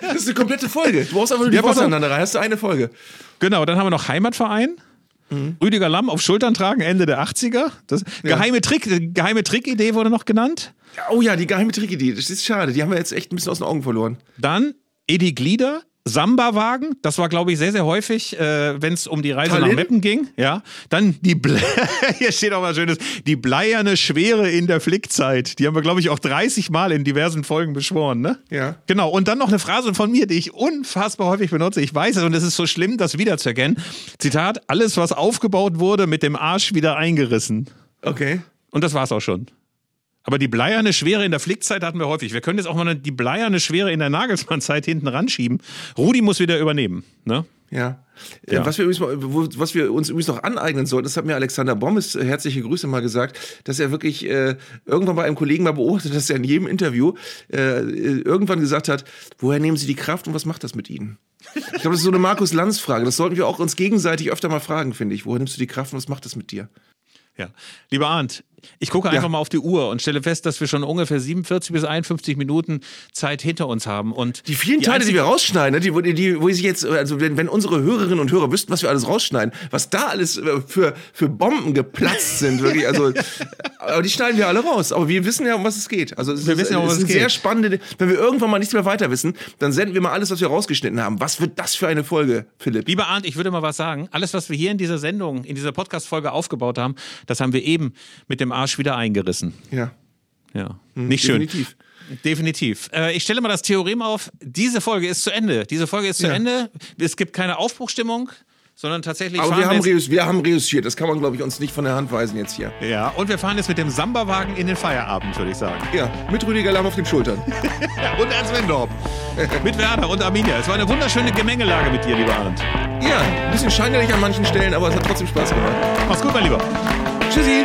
Das ist eine komplette Folge. Du brauchst einfach nur die Ja, Worte aneinander rein. Hast du eine Folge. Genau, dann haben wir noch Heimatverein. Rüdiger Lamm auf Schultern tragen, Ende der 80er. Das geheime Trick, äh, geheime Trickidee wurde noch genannt. Oh ja, die geheime Trickidee. Das ist schade. Die haben wir jetzt echt ein bisschen aus den Augen verloren. Dann Edi Glieder, Samba-Wagen. Das war, glaube ich, sehr, sehr häufig, äh, wenn es um die Reise Tallinn? nach Meppen ging. Ja. Dann die, Ble [laughs] hier steht auch was Schönes, die bleierne Schwere in der Flickzeit. Die haben wir, glaube ich, auch 30 Mal in diversen Folgen beschworen, ne? Ja. Genau. Und dann noch eine Phrase von mir, die ich unfassbar häufig benutze. Ich weiß es und es ist so schlimm, das wiederzuerkennen. Zitat, alles, was aufgebaut wurde, mit dem Arsch wieder eingerissen. Okay. Und das war's auch schon. Aber die bleierne Schwere in der Flickzeit hatten wir häufig. Wir können jetzt auch mal die bleierne Schwere in der Nagelsmann-Zeit hinten ranschieben. Rudi muss wieder übernehmen. Ne? Ja. Ja. Äh, Was, wir übrigens, was wir uns übrigens noch aneignen sollten, das hat mir Alexander Bommes, äh, herzliche Grüße mal gesagt, dass er wirklich äh, irgendwann bei einem Kollegen mal beobachtet, dass er in jedem Interview äh, äh, irgendwann gesagt hat, woher nehmen Sie die Kraft und was macht das mit Ihnen? Ich glaube, das ist so eine Markus-Lanz-Frage. Das sollten wir auch uns gegenseitig öfter mal fragen, finde ich. Woher nimmst du die Kraft und was macht das mit dir? Ja. Lieber Arndt, Ich gucke einfach Ja. mal auf die Uhr und stelle fest, dass wir schon ungefähr 47 bis 51 Minuten Zeit hinter uns haben. Und Die vielen Teile, die wir rausschneiden, ne, die, wo- die, wo ich jetzt, also wenn, wenn unsere Hörerinnen und Hörer wüssten, was wir alles rausschneiden, was da alles äh, für, für Bomben geplatzt sind, wirklich, also, [laughs] aber die schneiden wir alle raus. Aber wir wissen ja, um was es geht. Also es Wir ist, wissen ja, um was es ein sehr geht. spannende, wenn wir irgendwann mal nichts mehr weiter wissen, dann senden wir mal alles, was wir rausgeschnitten haben. Was wird das für eine Folge, Philipp? Lieber Arndt, ich würde mal was sagen. Alles, was wir hier in dieser Sendung, in dieser Podcast-Folge aufgebaut haben, das haben wir eben mit dem Arsch wieder eingerissen. Ja, Ja. Nicht schön. definitiv. Definitiv. Äh, ich stelle mal das Theorem auf. Diese Folge ist zu Ende. Diese Folge ist zu Ja. Ende. Es gibt keine Aufbruchstimmung, sondern tatsächlich. Aber wir haben, reüss- wir haben reüssiert. Das kann man, glaube ich, uns nicht von der Hand weisen jetzt hier. Ja, und wir fahren jetzt mit dem Samba-Wagen in den Feierabend, würde ich sagen. Ja, mit Rüdiger Lamm auf den Schultern. Ja, [laughs] und Ernst Wendorp. mit Werner und Arminia. Es war eine wunderschöne Gemengelage mit dir, lieber Arndt. Ja, ein bisschen scheinheilig an manchen Stellen, aber es hat trotzdem Spaß gemacht. Mach's gut, mein Lieber. Tschüssi!